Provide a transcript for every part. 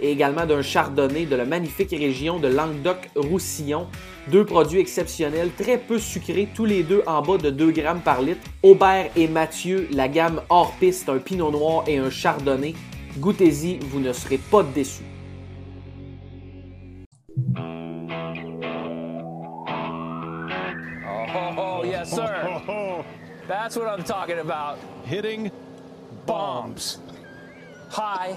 et également d'un chardonnay de la magnifique région de Languedoc-Roussillon. Deux produits exceptionnels, très peu sucrés, tous les deux en bas de 2 grammes par litre. Aubert et Mathieu, la gamme hors piste, un pinot noir et un chardonnay. Goûtez-y, vous ne serez pas déçus. Oh, yes, sir. That's what I'm talking about. hitting Bombs. High,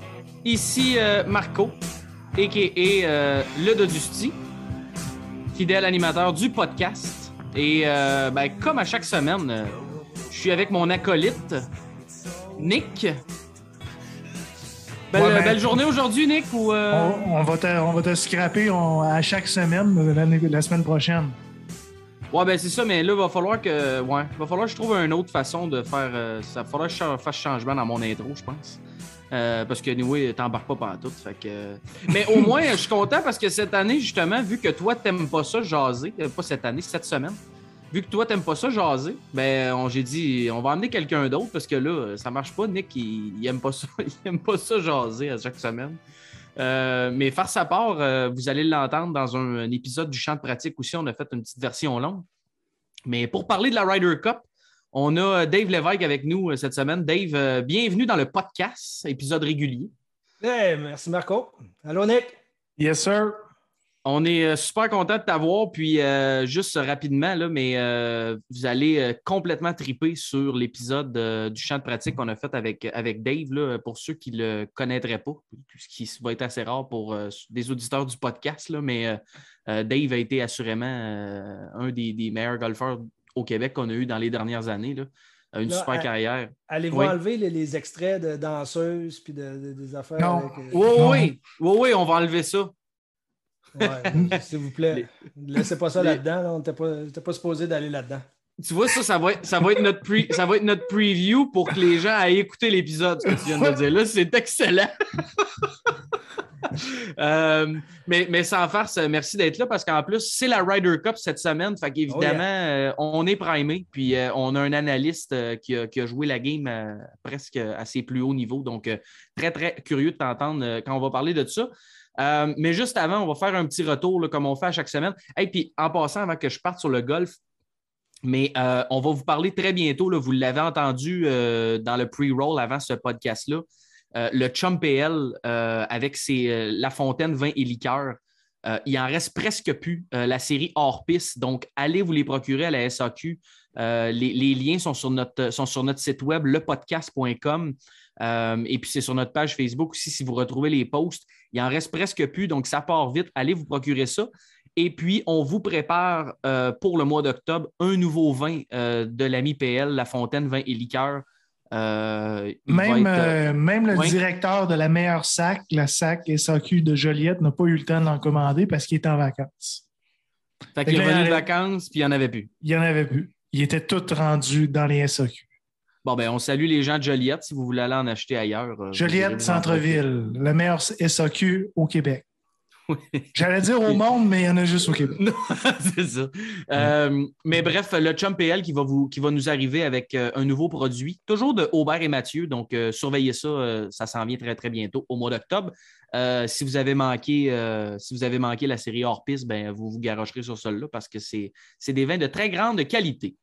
ici euh, Marco, a.k.a. euh, le Dodusti, fidèle animateur du podcast. Et euh, ben, comme à chaque semaine, euh, je suis avec mon acolyte, Nick. Belle, Ouais, ben- belle journée aujourd'hui, Nick, ou... euh, On, on va te, on va te scraper on- à chaque semaine, la semaine prochaine. Ouais, ben c'est ça, mais là, il va falloir que. Ouais, va falloir que je trouve une autre façon de faire. ça va falloir que je fasse changement dans mon intro, je pense. Euh, parce que, anyway, t'embarques pas partout. Fait que... Mais au moins, je suis content parce que cette année, justement, vu que toi, t'aimes pas ça jaser, euh, pas cette année, cette semaine, vu que toi, t'aimes pas ça jaser, ben, on- j'ai dit, on va emmener quelqu'un d'autre parce que là, ça marche pas. Nick, il, aime pas ça. Il aime pas ça jaser à chaque semaine. Euh, mais faire sa part, euh, vous allez l'entendre dans un, un épisode du champ de pratique aussi. On a fait une petite version longue. Mais pour parler de la Ryder Cup, on a euh, Dave Lévesque avec nous euh, cette semaine. Dave, euh, bienvenue dans le podcast, épisode régulier. Hey, merci Marco. Allô Nick? Yes, sir. On est super content de t'avoir. Puis, euh, juste rapidement, là, mais euh, vous allez euh, complètement triper sur l'épisode euh, du champ de pratique qu'on a fait avec, avec Dave. Là, pour ceux qui ne le connaîtraient pas, ce qui va être assez rare pour euh, des auditeurs du podcast. Là, mais Dave a été assurément euh, un des, des meilleurs golfeurs au Québec qu'on a eu dans les dernières années. Là. Une Là, super à- carrière. Allez-vous Oui. enlever les, les extraits de danseuses puis de, de- des affaires Non. avec, euh, Oui, Non. oui, oui, oui, on va enlever ça. ouais, S'il vous plaît. Laissez pas ça Les- là-dedans. là. On n'était pas, pas supposé d'aller là-dedans. Tu vois, ça, ça va être, ça va être, notre, pre- ça va être notre preview pour que les gens aillent écouter l'épisode, ce que tu viens de dire là. C'est excellent. Euh, mais, mais sans farce, merci d'être là parce qu'en plus, c'est la Ryder Cup cette semaine. Fait qu'évidemment, euh, on est primé. Puis euh, on a un analyste qui, a, qui a joué la game presque à ses plus hauts niveaux. Donc, très, très curieux de t'entendre quand on va parler de ça. Euh, mais juste avant, on va faire un petit retour là, comme on fait à chaque semaine. Et puis, en passant, avant que je parte sur le golf, mais euh, on va vous parler très bientôt. Là, vous l'avez entendu euh, dans le pre-roll avant ce podcast-là. Euh, le Chum PL euh, avec ses euh, La Fontaine vin et liqueur. il en reste presque plus. la série hors piste. Donc, allez vous les procurer à la SAQ. Les, liens sont sur, notre, site web, lepodcast.com. Et puis, c'est sur notre page Facebook aussi. Si vous retrouvez les posts, il en reste presque plus. Donc, ça part vite. Allez vous procurer ça. Et puis, on vous prépare pour le mois d'octobre un nouveau vin de l'ami PL, La Fontaine Vin et Liqueur. Euh, Même, être, euh, euh, même le oui. directeur de la meilleure sac, la sac SAQ de Joliette, n'a pas eu le temps d'en commander parce qu'il était en vacances. fait qu'il est fait que là, revenu de vacances, puis il n'y en avait plus. Il n'y en avait plus. Il était tout rendu dans les SAQ. Bon, ben, on salue les gens de Joliette. Si vous voulez aller en acheter ailleurs. Joliette, centre-ville, la meilleure SAQ au Québec. J'allais dire au monde, mais il y en a juste au Québec. Non, c'est ça. Euh, mais bref, le Chum PL qui va, vous, qui va nous arriver avec euh, un nouveau produit, toujours de Aubert et Mathieu. Donc, euh, surveillez ça, ça s'en vient très, très bientôt au mois d'octobre. Si, vous avez manqué, si vous avez manqué la série hors piste, ben, vous vous garocherez sur celle-là parce que c'est des vins de très grande qualité.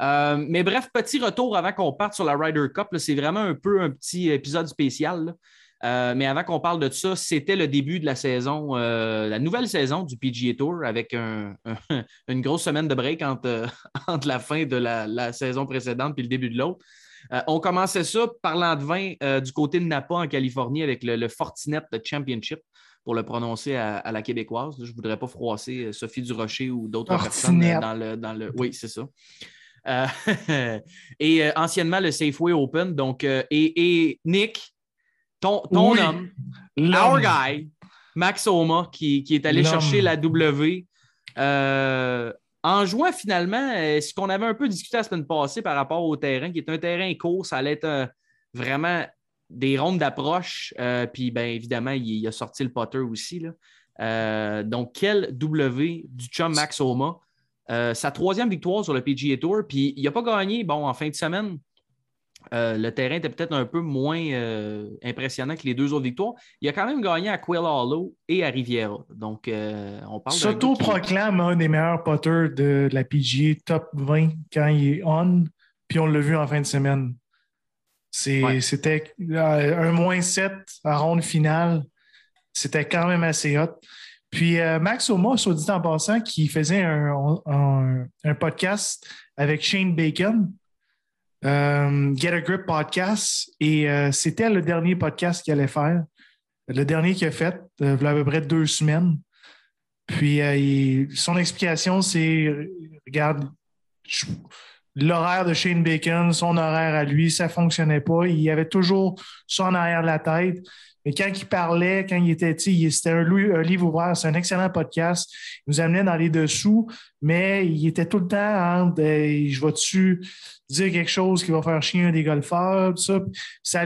Euh, mais bref, petit retour avant qu'on parte sur la Ryder Cup. C'est vraiment un peu un petit épisode spécial. Euh, mais avant qu'on parle de ça, c'était le début de la saison, euh, la nouvelle saison du PGA Tour avec une grosse semaine de break entre, entre la fin de la, saison précédente et le début de l'autre. Euh, on commençait ça parlant de vin du côté de Napa en Californie avec le, Fortinet Championship pour le prononcer à, la québécoise. Je ne voudrais pas froisser Sophie Durocher ou d'autres personnes dans le, dans le. Oui, c'est ça. et anciennement le Safeway Open. Donc, et, et Nick, ton, homme, our guy, Max Oma, qui, est allé chercher la W. Euh, en jouant finalement, euh, ce qu'on avait un peu discuté la semaine passée par rapport au terrain, qui est un terrain court, ça allait être euh, vraiment des rondes d'approche. puis, bien évidemment, il, a sorti le potter aussi. donc, quel W du chum Max Oma. sa troisième victoire sur le PGA Tour. Puis, il n'a pas gagné, bon, en fin de semaine. Euh, le terrain était peut-être un peu moins euh, impressionnant que les deux autres victoires. Il a quand même gagné à Quill Hollow et à Riviera. Donc, euh, on parle S'auto-proclame un des meilleurs potters de, la PGA, top 20 quand il est on, puis on l'a vu en fin de semaine. C'était un moins 7 à ronde finale. C'était quand même assez hot. Puis Max Oma, soit dit en passant, qui faisait un podcast avec Shane Bacon. Euh, Get a Grip podcast. Et euh, c'était le dernier podcast qu'il allait faire. Le dernier qu'il a fait, euh, il y a à peu près deux semaines. Puis son explication, c'est regarde, l'horaire de Shane Bacon, son horaire à lui, ça ne fonctionnait pas. Il avait toujours ça en arrière de la tête. Mais quand il parlait, quand il était, c'était un, livre ouvert, c'est un excellent podcast. Il nous amenait dans les dessous, mais il était tout le temps en je vais-tu dire quelque chose qui va faire chier un des golfeurs, tout ça. ça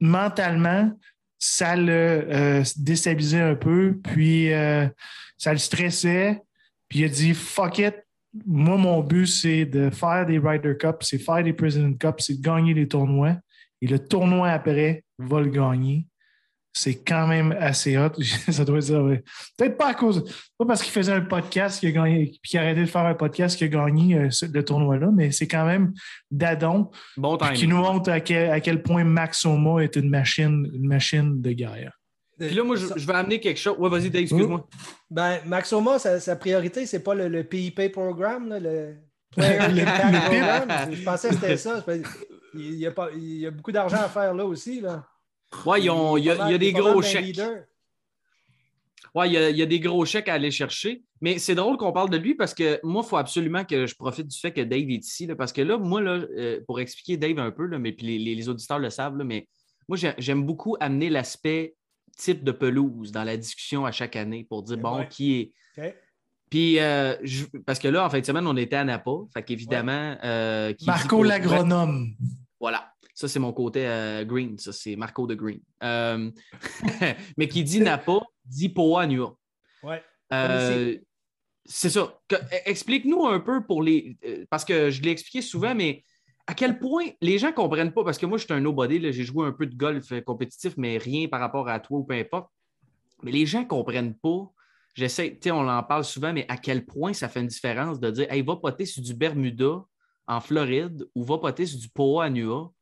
mentalement, ça le euh, déstabilisait un peu, puis euh, ça le stressait. Puis il a dit fuck it, moi, mon but, c'est de faire des Ryder Cup, c'est faire des President Cup, c'est de gagner les tournois. Et le tournoi après va le gagner c'est quand même assez hot. ça doit être Peut-être pas à cause, pas parce qu'il faisait un podcast qui a gagné, puis qu'il a arrêté de faire un podcast qui a gagné euh, le tournoi-là, mais c'est quand même Dadon qui nous montre à quel, point Max Oma est une machine, une machine de guerre. Puis là, moi, je, vais amener quelque chose. Ouais, vas-y, excuse-moi. Ben, Max Oma, sa, priorité, c'est pas le, PIP programme, le Player le, Je pensais que c'était ça. Il y, a pas, il y a beaucoup d'argent à faire là aussi. Là. Ouais, il y, a, des gros chèques. Ouais, il y, a, des gros chèques à aller chercher. Mais c'est drôle qu'on parle de lui parce que moi, il faut absolument que je profite du fait que Dave est ici. parce que là, moi, là, euh, pour expliquer Dave un peu, mais puis les, auditeurs le savent, mais moi, j'aime beaucoup amener l'aspect type de pelouse dans la discussion à chaque année pour dire, bon, qui est. Puis, euh, parce que là, en fin de semaine, on était à Napa. Fait qu'évidemment. Euh, Marco l'agronome. Voilà. Ça, c'est mon côté euh, green. Ça, c'est Marco de Green. Euh, mais qui dit Napa, dit Poa Nua. Ouais. Euh, c'est ça. E, explique-nous un peu pour les. Parce que je l'ai expliqué souvent, mais à quel point les gens ne comprennent pas, parce que moi, je suis un nobody, j'ai joué un peu de golf compétitif, mais rien par rapport à toi ou peu importe. Mais les gens ne comprennent pas. J'essaie, tu sais, on en parle souvent, mais à quel point ça fait une différence de dire, hey, va poter sur du Bermuda en Floride ou va poter sur du Poa Nua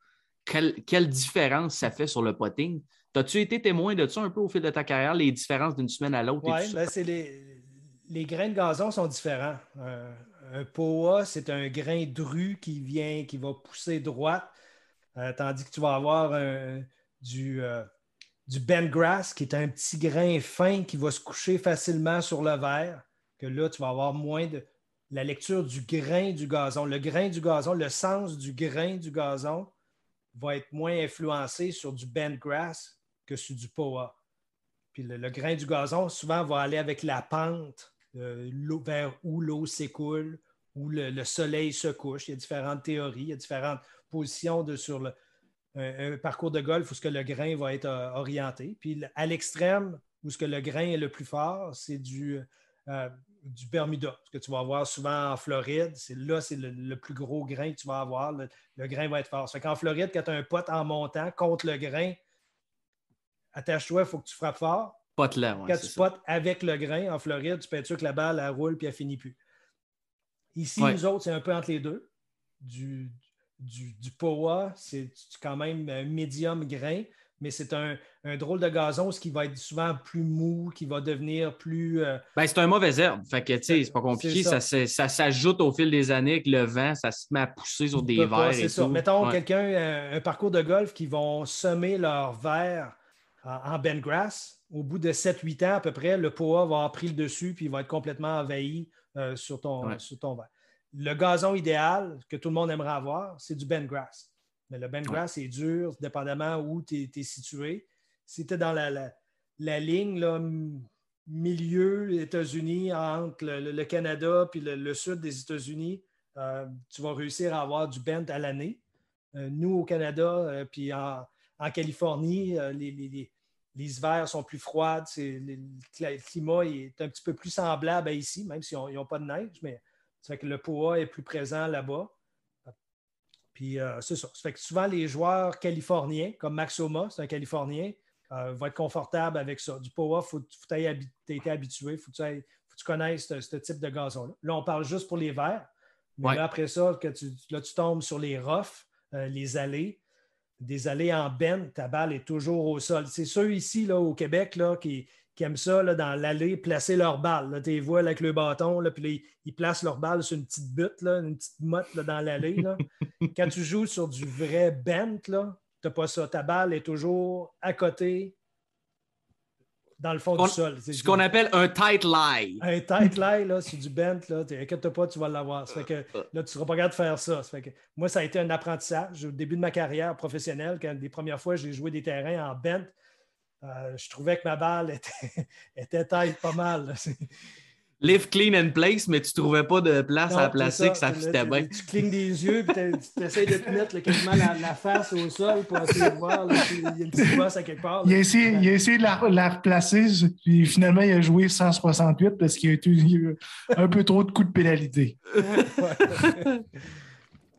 quelle, différence ça fait sur le potting? As-tu été témoin de ça un peu au fil de ta carrière, les différences d'une semaine à l'autre? Oui, ben les, les, grains de gazon sont différents. un POA, c'est un grain dru qui vient, qui va pousser droite, euh, tandis que tu vas avoir du, euh, du bendgrass, qui est un petit grain fin qui va se coucher facilement sur le verre, que là, tu vas avoir moins de la lecture du grain du gazon. Le grain du gazon, le sens du grain du gazon va être moins influencé sur du bendgrass que sur du poa. Puis le, grain du gazon, souvent, va aller avec la pente euh, vers où l'eau s'écoule, où le, soleil se couche. Il y a différentes théories, il y a différentes positions de, sur le, un, parcours de golf où ce que le grain va être euh, orienté. Puis à l'extrême, où ce que le grain est le plus fort, c'est du, euh, du Bermuda, ce que tu vas avoir souvent en Floride. C'est là, c'est le, plus gros grain que tu vas avoir. Le, grain va être fort. En qu'en Floride, quand tu as un pot en montant contre le grain, attache-toi, il faut que tu frappes fort. Pot là, Quand tu potes avec le grain en Floride, tu peux être sûr que la balle, elle roule puis elle finit plus. Ici, nous autres, c'est un peu entre les deux. Du, du, du POA, c'est quand même un médium grain. Mais c'est un, drôle de gazon, ce qui va être souvent plus mou, qui va devenir plus. Euh, ben, c'est un mauvais herbe. Fait que, c'est pas compliqué. Ça, ça, s'ajoute au fil des années avec le vent, ça se met à pousser sur des verres. C'est ça. Mettons quelqu'un, euh, un, parcours de golf qui vont semer leurs verres en, en grass. Au bout de 7-8 ans à peu près, le poa va avoir pris le dessus puis il va être complètement envahi euh, sur, ton, sur ton verre. Le gazon idéal que tout le monde aimerait avoir, c'est du grass. Mais le bendgrass est dur, dépendamment où tu es, situé. Si tu es dans la, la, ligne là, milieu États-Unis, entre le, Canada et le, sud des États-Unis, euh, tu vas réussir à avoir du bend à l'année. Euh, nous, au Canada, euh, puis en, Californie, les, les, les, hivers sont plus froids. Le climat est un petit peu plus semblable à ici, même s'ils n'ont pas de neige, mais ça fait que le POA est plus présent là-bas. Puis euh, c'est ça. Ça fait que souvent, les joueurs californiens, comme Maxoma, c'est un Californien, euh, vont être confortables avec ça. Du power, il faut, que tu aies été habitué, il faut, que tu connaisses ce, type de gazon-là. Là, on parle juste pour les verts. Mais après ça, que tu, là, tu tombes sur les roughs, euh, les allées, des allées en benne, ta balle est toujours au sol. C'est ceux ici, là, au Québec, là, qui, qui aiment ça là, dans l'allée, placer leur balle. Tu les vois avec le bâton, là, puis ils placent leur balle sur une petite butte, là, une petite motte dans l'allée. Quand tu joues sur du vrai bent, tu n'as pas ça. Ta balle est toujours à côté, dans le fond du sol. ce qu'on appelle un tight lie. Un tight lie, là, c'est du bent, là, inquiète pas, tu vas l'avoir. Là, tu ne seras pas capable de faire ça. ça fait que, moi, ça a été un apprentissage. Au début de ma carrière professionnelle, quand les premières fois j'ai joué des terrains en bent, euh, je trouvais que ma balle était, était taille pas mal. Live clean and place, mais tu ne trouvais pas de place à placer que ça fitait bien. Tu clignes des yeux et tu essaies de te mettre quasiment la, face au sol pour essayer de voir s'il y a une petite bosse à quelque part. Il a, essayé, il a, essayé, de la, replacer, puis finalement, il a joué 168 parce qu'il a eu un peu trop de coups de pénalité. ça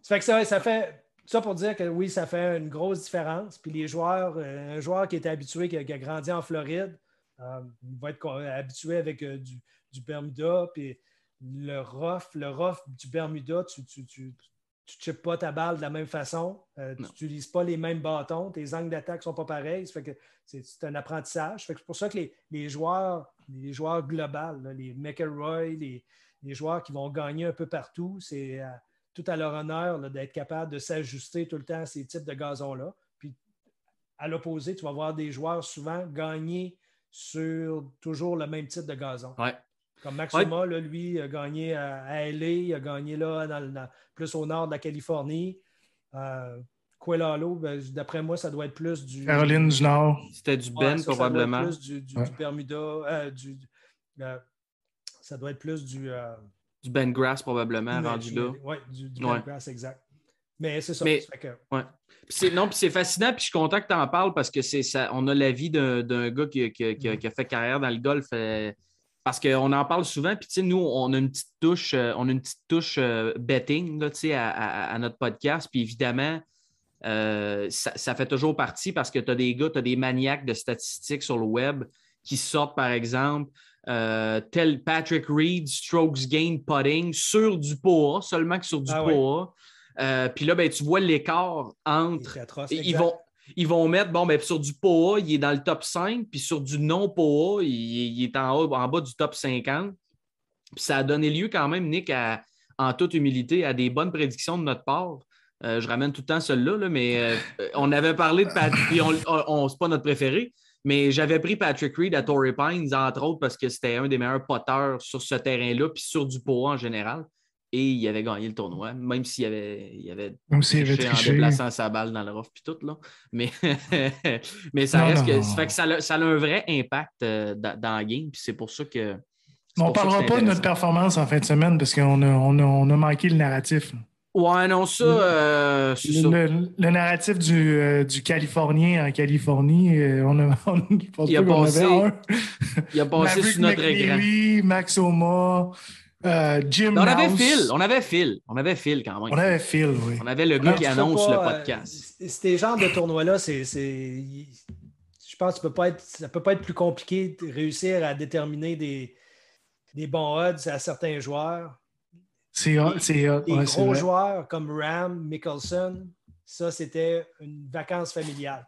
fait que ça, ça fait ça pour dire que oui, ça fait une grosse différence. Puis les joueurs, euh, un joueur qui était habitué, qui a, grandi en Floride, euh, il va être habitué avec euh, du, Bermuda. Puis le rough, le rough du Bermuda, tu ne tu, tu, pas ta balle de la même façon. tu n'utilises pas les mêmes bâtons. Tes angles d'attaque ne sont pas pareils. Ça fait que c'est un apprentissage. C'est pour ça que les, joueurs, les joueurs globaux, les McElroy, les, les, joueurs qui vont gagner un peu partout, c'est tout à leur honneur d'être capable de s'ajuster tout le temps à ces types de gazons-là. Puis à l'opposé, tu vas voir des joueurs souvent gagner sur toujours le même type de gazon. Comme Maxima, lui, a gagné à, LA, il a gagné là, dans, plus au nord de la Californie. Euh, ben, d'après moi, ça doit être plus du. Caroline du Nord. C'était du Ben, probablement. Ça doit être plus du, Bermuda. Euh, euh, ça doit être plus du. Du Ben Grass, probablement, rendu là. Oui, du, Ben Grass, exact. Mais c'est ça. Mais, Non, puis c'est fascinant, puis je suis content que tu en parles parce que c'est ça. On a l'avis d'un gars qui, mm. qui, a fait carrière dans le golf. Euh, parce qu'on en parle souvent, puis tu sais, nous, on a une petite touche, euh, on a une petite touche euh, betting là, à, à, notre podcast. Puis évidemment, ça, ça, fait toujours partie parce que tu as des gars, tu as des maniaques de statistiques sur le web qui sortent, par exemple, euh, tel Patrick Reed, strokes gain putting sur du POA, seulement que sur du ah POA. Euh, puis là, ben, tu vois l'écart entre. ils, vont, ils vont mettre, bon, ben, sur du POA, il est dans le top 5, puis sur du non-POA, il, est en, haut, en bas du top 50. Puis ça a donné lieu quand même, Nick, en toute humilité, à des bonnes prédictions de notre part. Euh, je ramène tout le temps celui-là, mais on avait parlé de Patrick, puis on, on c'est pas notre préféré, mais j'avais pris Patrick Reed à Torrey Pines, entre autres, parce que c'était un des meilleurs poteurs sur ce terrain-là, puis sur du pot en général. Et il avait gagné le tournoi, même s'il avait, il avait, même avait en déplaçant sa balle dans le rough puis tout. Là. Mais, mais ça reste que, ça, fait que ça, a, ça, a, un vrai impact euh, dans, dans, la game. Puis c'est pour ça que. On ne parlera pas de notre performance en fin de semaine parce qu'on a, on a, on a manqué le narratif. Ouais, non, ça, euh, c'est le, ça. Le, narratif du, euh, du, Californien en Californie, euh, on a, on, il, a passé, un. il a passé sur notre écran. Max Oma, Jim On avait Phil, on avait Phil, on avait Phil quand même. On avait Phil, oui. On avait le gars qui annonce le podcast. ces genres de tournois-là, c'est, je pense que ça ne peut pas être plus compliqué de réussir à déterminer des, des bons odds à certains joueurs c'est Les gros joueurs comme Ram, Mickelson, ça, c'était une vacance familiale.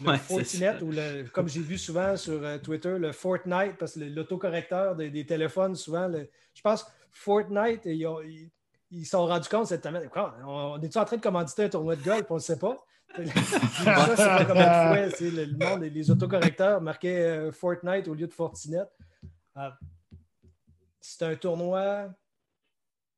le Ouais, Fortinet, ça. ou le, comme j'ai vu souvent sur euh, Twitter, le Fortnite, parce que l'autocorrecteur des, des téléphones, souvent, le- je pense Fortnite, ils, ont- ils- ils se sont rendus compte cette semaine. Quoi, On est-tu en train de commanditer un tournoi de golf? On ne sait pas. ça, c'est pas comme une fois, le, le monde, les autocorrecteurs marquaient euh, Fortnite au lieu de Fortinet. Euh, c'est un tournoi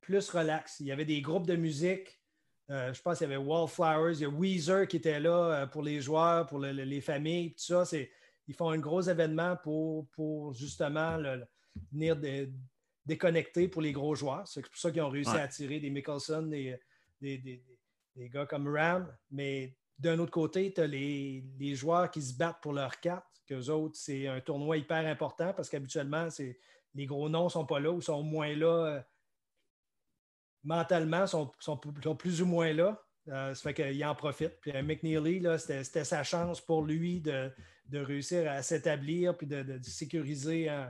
plus relax. Il y avait des groupes de musique. Euh, je pense qu'il y avait Wallflowers, il y a Weezer qui était là euh, pour les joueurs, pour le- le- les familles, tout ça. C'est, ils font un gros événement pour, pour justement le- venir dé- déconnecter pour les gros joueurs. C'est pour ça qu'ils ont réussi Ouais. à attirer des Mickelson, des, des, des- des gars comme Ram. Mais d'un autre côté, tu as les, les joueurs qui se battent pour leur carte, qu'eux autres, c'est un tournoi hyper important parce qu'habituellement, c'est, les gros noms ne sont pas là ou sont moins là. Mentalement, sont, sont, plus ou moins là. Euh, ça fait qu'il en profite. Puis euh, McNeely, c'était, sa chance pour lui de, réussir à s'établir puis de, sécuriser euh,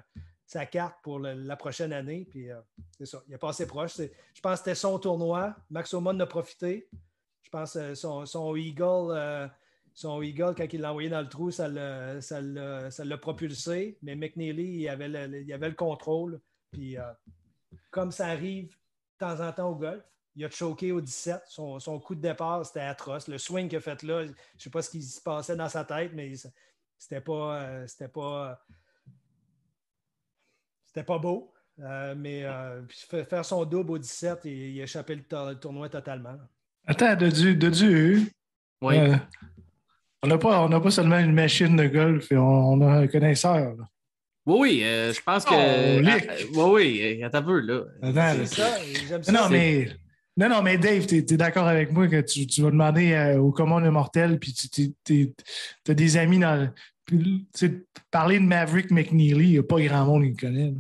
sa carte pour la prochaine année. Puis c'est ça. Il a passé proche. Je pense que c'était son tournoi. Max Oman a profité. Je pense que son, Eagle, son Eagle, quand il l'a envoyé dans le trou, ça l'a, propulsé. Mais McNeely, il avait le, il avait le contrôle. Puis comme ça arrive de temps en temps au golf, il a choqué au 17. Son, son coup de départ, c'était atroce. Le swing qu'il a fait là, je ne sais pas ce qui se passait dans sa tête, mais ça- c'était pas. euh, c'était pas. C'était pas beau. Euh, mais euh, faire son double au 17, il, il a échappé le, to- le tournoi totalement. Attends, de Dieu, de Dieu. Oui. euh, on n'a pas, on n'a pas seulement une machine de golf, on, on a un connaisseur. là. Oui, oui, euh, je pense que. Oh. Ah, euh, oui, oui, attends un peu, là. Attends. C'est ça, j'aime ça. Non, mais, non, non, mais Dave, tu es, d'accord avec moi que tu, tu vas demander euh, au commun des mortels, puis tu as des amis dans. puis, tu sais, parler de Maverick McNeely, il n'y a pas grand monde qui le connaît. là.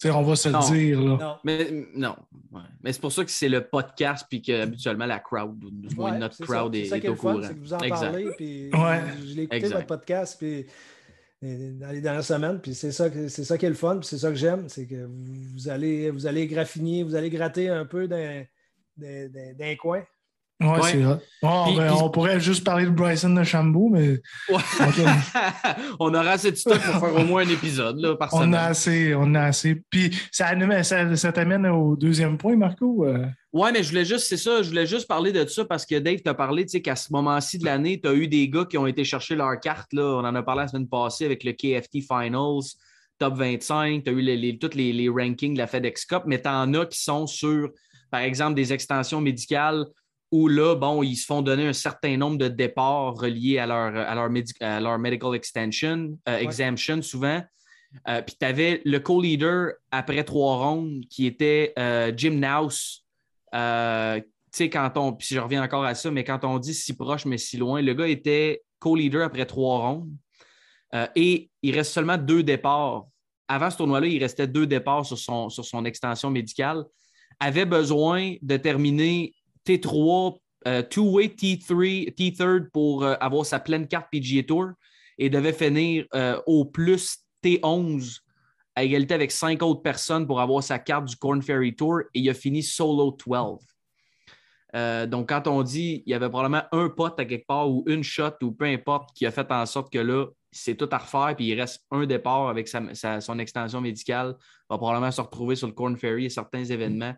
Tu sais, on va se Non. le dire. Là. Non. Mais non. Ouais. Mais c'est pour ça que c'est le podcast, puis qu'habituellement, la crowd, ou du moins Ouais, notre crowd ça. est, C'est ça est est au courant. c'est que vous en Exact. parlez. Puis Ouais. Je, l'ai écouté, Exact. votre podcast, puis euh, dans les dernières semaines, puis c'est ça, c'est ça qui est le fun, puis c'est ça que j'aime, c'est que vous allez, vous allez graffiner, vous allez gratter un peu d'un coin. Ouais. c'est vrai. Puis- ben, puis- on pourrait juste parler de Bryson de Chambault, mais Ouais. On aura assez de stock pour faire au moins un épisode là, par on semaine. a assez. On a assez. Puis ça, ça, ça t'amène au deuxième point, Marco. euh, Ouais, mais je voulais juste, c'est ça, je voulais juste parler de ça parce que Dave t'a parlé, tu sais, qu'à ce moment-ci de l'année, tu as eu des gars qui ont été chercher leur carte, là. On en a parlé la semaine passée avec le KFT Finals, top 25, tu as eu les, les- tous les, les rankings de la FedEx Cup, mais tu en as qui sont sur, par exemple, des extensions médicales où là, bon, ils se font donner un certain nombre de départs reliés à leur, à leur, médi- à leur medical extension, euh, exemption souvent. Euh, Puis tu avais le co-leader après trois rondes qui était euh, Jim Nouse. Euh, tu sais, quand on, puis je reviens encore à ça, mais quand on dit si proche mais si loin, le gars était co-leader après trois rondes et il reste seulement deux départs. Avant ce tournoi-là, il restait deux départs sur son, sur son extension médicale. Avait besoin de terminer T3, euh, two-way T3, T3 pour euh, avoir sa pleine carte PGA Tour et devait finir euh, au plus T11 à égalité avec cinq autres personnes pour avoir sa carte du Corn Ferry Tour et il a fini solo 12. Euh, donc, quand on dit il y avait probablement un pote à quelque part ou une shot ou peu importe qui a fait en sorte que là, c'est tout à refaire puis il reste un départ avec son extension médicale, va probablement se retrouver sur le Corn Ferry et certains événements.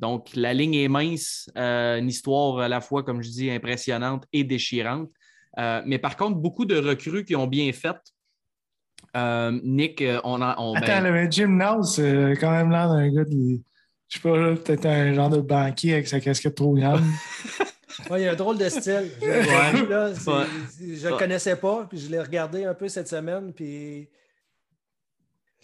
Donc, la ligne est mince, euh, une histoire à la fois, comme je dis, impressionnante et déchirante. Euh, mais par contre, beaucoup de recrues qui ont bien fait. Euh, Nick, on a. on- Attends, mais Jim Nance, c'est quand même l'air d'un gars de. Je sais pas, là, peut-être un genre de banquier avec sa casquette trop grande. Ouais, il y a un drôle de style. Je, là, Ouais. je le connaissais pas, puis je l'ai regardé un peu cette semaine, puis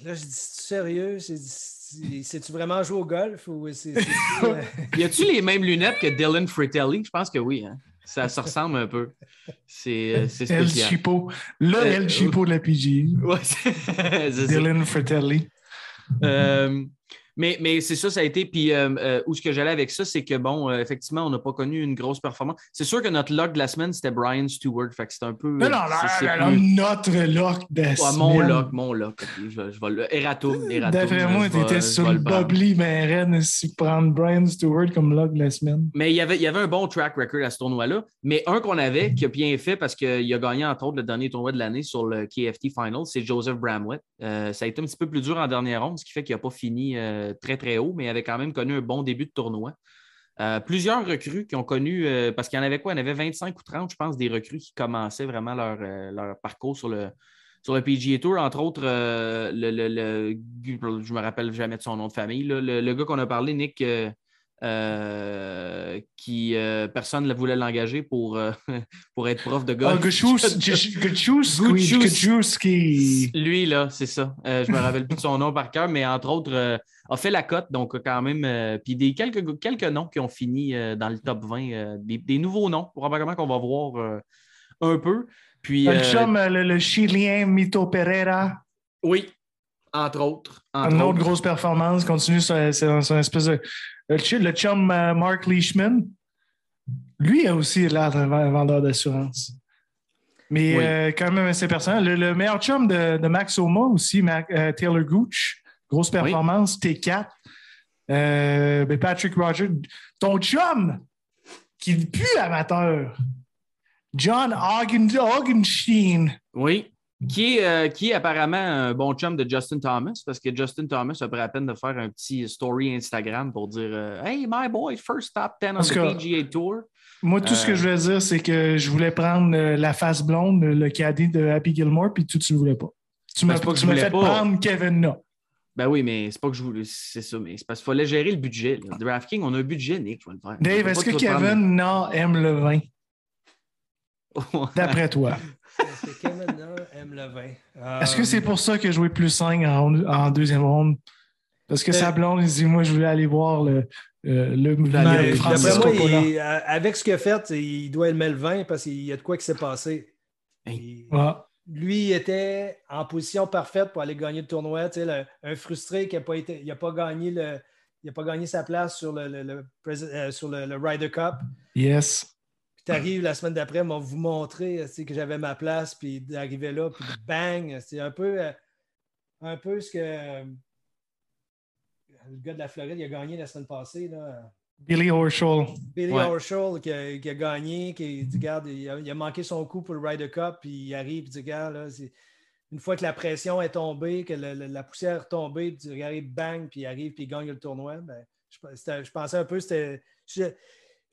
là, je dis, c'est sérieux? C'est- c'est- C'est-tu vraiment jouer au golf ou c'est. euh, y a-tu les mêmes lunettes que Dylan Fritelli? Je pense que oui. hein. Ça se ressemble un peu. C'est euh, c'est El spécial. Chipo. Là, Euh, El Chipo de la PG. Ouais. Dylan Fratelli. Euh, Mais, mais c'est ça, ça a été. Puis euh, euh, où ce que j'allais avec ça, c'est que bon, euh, effectivement, on n'a pas connu une grosse performance. C'est sûr que notre lock de la semaine, c'était Brian Stewart. Fait que c'est un peu. Non, non, non, plus- notre lock de Ouais, semaine. mon lock, mon lock. Je, vais- je vais le. Eratum, Eratum. D'après moi, t'étais sur le. Bobley, mais Ren, si prendre Brian Stewart comme lock de la semaine. Mais il y, avait, il y avait un bon track record à ce tournoi-là. Mais un qu'on avait, qui a bien fait parce qu'il a gagné, entre autres, le dernier tournoi de l'année sur le KFT Final, c'est Joseph Bramlett. Euh, ça a été un petit peu plus dur en dernière ronde, ce qui fait qu'il n'a pas fini euh, très, très haut, mais avait quand même connu un bon début de tournoi. Euh, plusieurs recrues qui ont connu, euh, parce qu'il y en avait quoi? Il y en avait 25 ou 30, je pense, des recrues qui commençaient vraiment leur, leur parcours sur le, sur le PGA Tour, entre autres, le, je me rappelle jamais de son nom de famille, le gars qu'on a parlé, Nick, euh, qui euh, personne ne voulait l'engager pour, euh, pour être prof de Ah, golf. Gachusky. Lui, là, c'est ça. Je me rappelle plus de son nom par cœur, mais entre autres, a fait la cote, donc quand même. puis des quelques, quelques noms qui ont fini dans le top 20, euh, des, des nouveaux noms, probablement qu'on va voir un peu. Puis, Le chum, le, le Chilien Mito Pereira. oui, entre autres. entre Une autre autres. grosse performance. Continue sur, sur- sur une espèce de. Le, ch- le chum euh, Mark Leishman. Lui a aussi l'air d'un vend- vendeur d'assurance. Mais Oui. euh, quand même assez personnel. Le, le meilleur chum de, de Max Oma aussi, Mac- euh, Taylor Gooch. Grosse performance, T4. Euh, ben Patrick Roger. Ton chum, qui pue amateur. John Hagen- Hagenstein. Oui. Qui est, euh, qui est apparemment un bon chum de Justin Thomas, parce que Justin Thomas a pris la peine de faire un petit story Instagram pour dire euh, Hey, my boy, first top 10 on Parce the PGA Tour. Moi, tout ce que Euh, je voulais dire, c'est que je voulais prendre la face blonde, le cadet de Happy Gilmore, puis tout, tu ne voulais pas. Tu Ben, m'as fait pas. prendre Kevin Na. Ben oui, mais c'est pas que je voulais. C'est ça, mais c'est parce qu'il fallait gérer le budget. DraftKings, on a un budget, Nick, je vais le faire. Dave, est-ce que tout prendre. Kevin Na aime le vin, d'après toi? Est-ce que Kevin aime le vin? Euh, Est-ce que c'est pour ça qu'il a joué plus 5 en, en deuxième ronde? Parce que Euh, sa blonde, il dit Moi, je voulais aller voir le, euh, le mouvement moi, il- euh, avec ce qu'il a fait, il doit aimer le vin parce qu'il y a de quoi qui s'est passé. Il- Ouais. lui il était en position parfaite pour aller gagner le tournoi. Tu sais, le- un frustré qui n'a pas été, il a pas gagné le, il a pas gagné sa place sur le, le- le prés- euh, sur le, le Ryder Cup. Yes. Tu arrives la semaine d'après, m'a vous montrer sais, que j'avais ma place, puis d'arriver là, puis bang, c'est un peu, euh, un peu ce que euh, le gars de la Floride il a gagné la semaine passée. Là. Billy Horschel. Billy Ouais. Horschel qui a, qui a gagné, qui dit, regarde, il a, il a manqué son coup pour le Ryder Cup, puis il arrive, puis il dit, regarde, là, une fois que la pression est tombée, que le- le- la poussière est tombée, puis il arrive, bang, puis il arrive, puis il gagne le tournoi, ben, je, je pensais un peu, c'était.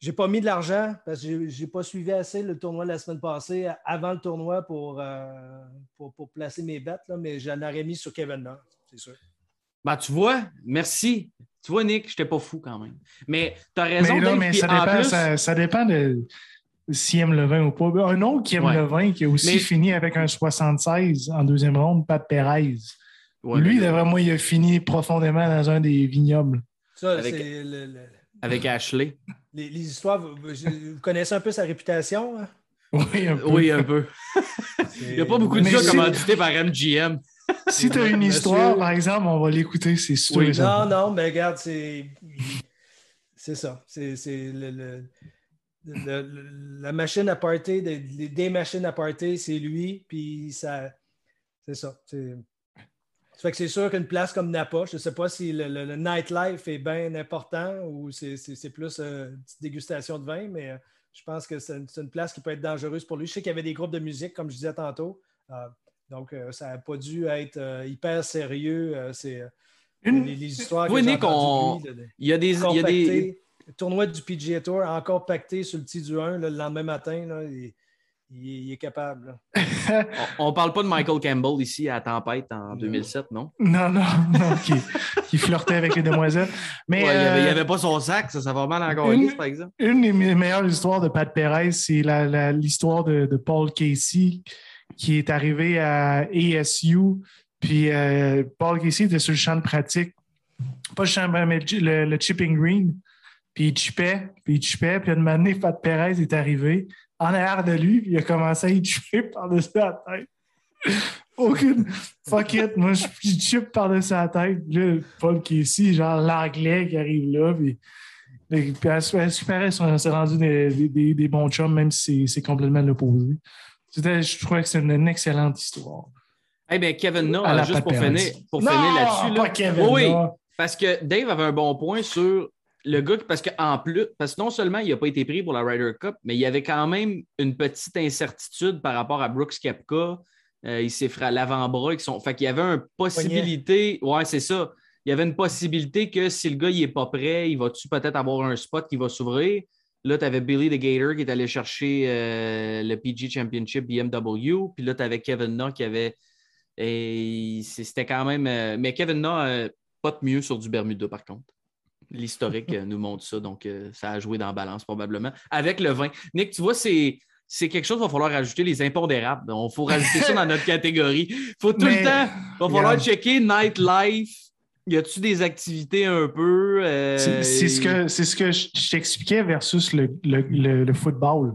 Je- J'ai pas mis de l'argent parce que j'ai- pas suivi assez le tournoi de la semaine passée avant le tournoi pour, euh, pour, pour placer mes bêtes, là, mais j'en aurais mis sur Kevin Na, c'est sûr. Ben, tu vois, merci. Tu vois, Nick, je n'étais pas fou quand même. Mais tu as raison. Mais, là, mais ça, en dépend, plus- ça, ça dépend de s'il aime le vin ou pas. Un autre qui aime Ouais. le vin, qui a aussi Mais- fini avec un 76 en deuxième ronde, Pat Perez. Ouais, Lui, mais- d'après moi, il a fini profondément dans un des vignobles. Ça, Avec- c'est le- le- avec Ashley. les, les histoires. Vous, connaissez un peu sa réputation? hein? Oui, un peu. Oui, un peu. Il n'y a pas beaucoup de Mais gars si- commandités par MGM. Si tu as une Monsieur- histoire, par exemple, on va l'écouter, c'est sûr. Oui. Non, non, mais regarde, c'est. C'est ça. C'est c'est le, le- le- le- la machine à party, des, des machines à party, c'est lui, puis ça. C'est ça. C'est. Ça fait que c'est sûr qu'une place comme Napa, je ne sais pas si le, le- le nightlife est bien important ou c'est plus euh, une petite dégustation de vin, mais euh, je pense que c'est une, place qui peut être dangereuse pour lui. Je sais qu'il y avait des groupes de musique, comme je disais tantôt. Euh, donc, ça n'a pas dû être hyper sérieux. c'est les, les histoires Oui, que j'ai Nick, entendues de lui, de- de- Il y a des. Il y encore a des... pacté. Le tournoi du PGA Tour, encore pacté sur le petit du 1 là, le lendemain matin. là, il est- il est capable. On ne parle pas de Michael Campbell ici à Tempête en 2007, non? Non, non, non, qui, qui flirtait avec les demoiselles. Mais Ouais, il n'y avait, euh, avait pas son sac, ça, ça va mal encore, une- par exemple. une des me- meilleures histoires de Pat Perez, c'est l'histoire de, de Paul Casey qui est arrivé à ASU. Puis euh, Paul Casey était sur le champ de pratique, pas le champ, mais le, le chipping green. Puis il chippait, puis il chippait. Puis une année, Pat Perez est arrivé en arrière de lui, puis il a commencé à y chipper par-dessus la tête. Aucune. Fuck it. Moi, je chip par-dessus la tête. Là, Paul qui est ici, genre l'anglais qui arrive là. Puis, puis à ce on s'est rendu des, des- des- des bons chums, même si c'est complètement l'opposé. Je trouvais que c'est une, excellente histoire. Eh bien, Kevin la juste pour finir, pour là-dessus. pas là. Kevin Oui. Parce que Dave avait un bon point sur le gars, parce qu'en plus, parce que non seulement il n'a pas été pris pour la Ryder Cup, mais il y avait quand même une petite incertitude par rapport à Brooks Kepka. Euh, il s'est fait à l'avant-bras. avec son- Fait qu'il y avait une possibilité. Ouais, c'est ça. Il y avait une possibilité que si le gars n'est pas prêt, il va-tu peut-être avoir un spot qui va s'ouvrir? Là, tu avais Billy the Gator qui est allé chercher euh, le PG Championship BMW. Puis là, tu avais Kevin Na qui avait. C'était quand même. euh, mais Kevin Na, pas de mieux sur du Bermuda, par contre. L'historique euh, nous montre ça, donc euh, ça a joué dans la balance probablement. Avec le vin. Nick, tu vois, c'est. C'est quelque chose qu'il va falloir rajouter les impondérables. Il faut rajouter ça dans notre catégorie. Il faut tout Mais, le temps. Il va falloir regarde. checker nightlife. Y a-tu des activités un peu? euh, C'est ce que, c'est ce que je t'expliquais versus le, le, le- le football.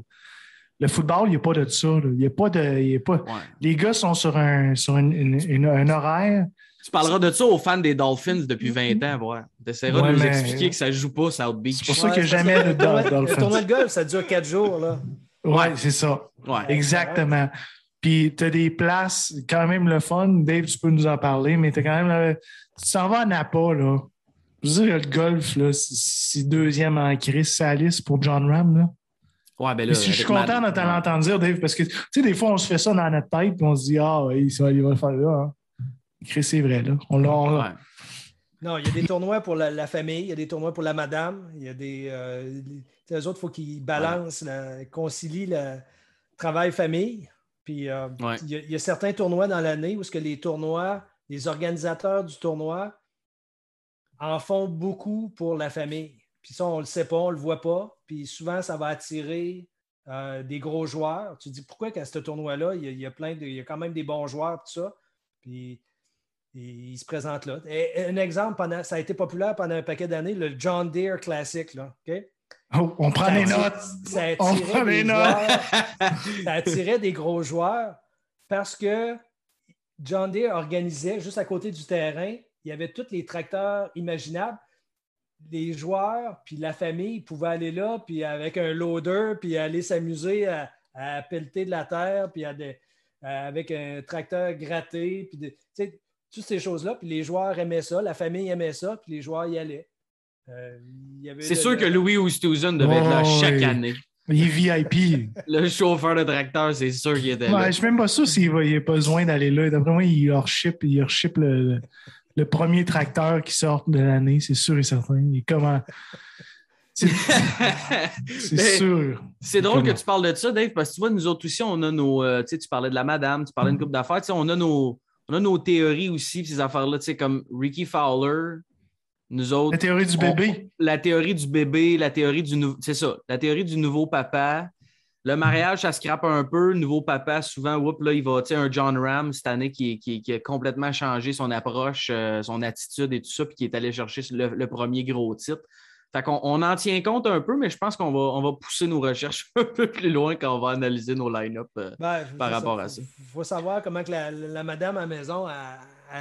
Le football, il n'y a pas de ça. là. Y a pas de. y a pas... Ouais. Les gars sont sur un, sur une- une- une- un horaire. Tu parleras de ça aux fans des Dolphins depuis 20 ans, voir. Tu essaieras Ouais, de nous mais- expliquer que ça ne joue pas South Beach. C'est pour ça Ouais, jamais que de le tournoi- Le Dolphins. tournoi de golf, ça dure quatre jours. Là. Ouais, c'est ça. Ouais. Exactement. Puis tu as des places quand même le fun. Dave, tu peux nous en parler, mais tu quand même. le- Tu t'en vas à Napa, là. Je veux dire, le golf, là, c'est- deuxième en crise, la liste pour John Ram. Là. Ouais, ben là, Mais si je suis content de t'en entendre dire, Dave, parce que tu sais, des fois, on se fait ça dans notre tête, puis on se dit Ah, oui, ça, il va le faire là. Hein. Chris, c'est vrai, là. On l'a. Non, il y a des tournois pour la, la famille, il y a des tournois pour la madame, il y a des. Euh, les- autres, il faut qu'ils balancent, la- concilient le travail-famille. Puis euh, Ouais. il, y a, il y a certains tournois dans l'année où ce que les tournois, les organisateurs du tournoi en font beaucoup pour la famille. Puis ça, on ne le sait pas, on ne le voit pas. Puis souvent, ça va attirer euh, des gros joueurs. Tu te dis pourquoi qu'à ce tournoi-là, il y a, il y a plein de, il y a quand même des bons joueurs, tout ça. Puis ils se présentent là. Et- un exemple, pendant, ça a été populaire pendant un paquet d'années, le John Deere Classic. Là? Oh, on prend attire- notes. Ça On attirait, prend des des notes. joueurs, ça attirait des gros joueurs parce que John Deere organisait juste à côté du terrain, il y avait tous les tracteurs imaginables. Les joueurs puis la famille pouvaient aller là, puis avec un loader, puis aller s'amuser à, à pelleter de la terre, puis à de- à- avec un tracteur gratté, puis de- toutes ces choses-là. Puis les joueurs aimaient ça, la famille aimait ça, puis les joueurs y allaient. Euh, C'est sûr le- que Louis Oosthuizen devait être là chaque oui. année. Il est VIP. Le chauffeur de tracteur, c'est sûr qu'il était là. Ouais, je suis même pas sûr s'il va- il a pas besoin d'aller là. D'après moi, il leur ship, il leur ship le, le premier tracteur qui sort de l'année, c'est sûr et certain. Il est comment. C'est sûr. C'est drôle que tu parles de ça, Dave, parce que tu vois, nous autres aussi, on a nos. euh, tu sais, tu parlais de la madame, tu parlais d'une couple d'affaires, tu sais, on a nos. On a nos théories aussi, ces affaires-là, tu sais, comme Ricky Fowler, nous autres. La théorie du on- bébé. la théorie du bébé, la théorie du nouveau. C'est ça, la théorie du nouveau papa. Le mariage, ça scrape un peu. Le nouveau papa, souvent, whoop, là, il va, tu sais, un John Ram cette année qui, qui- qui a complètement changé son approche, euh, son attitude et tout ça, puis qui est allé chercher le, le premier gros titre. Fait qu'on on en tient compte un peu, mais je pense qu'on va, on va pousser nos recherches un peu plus loin quand on va analyser nos line-up. euh. Ben, par rapport ça. à ça. Il faut savoir comment que la, la madame à la maison elle,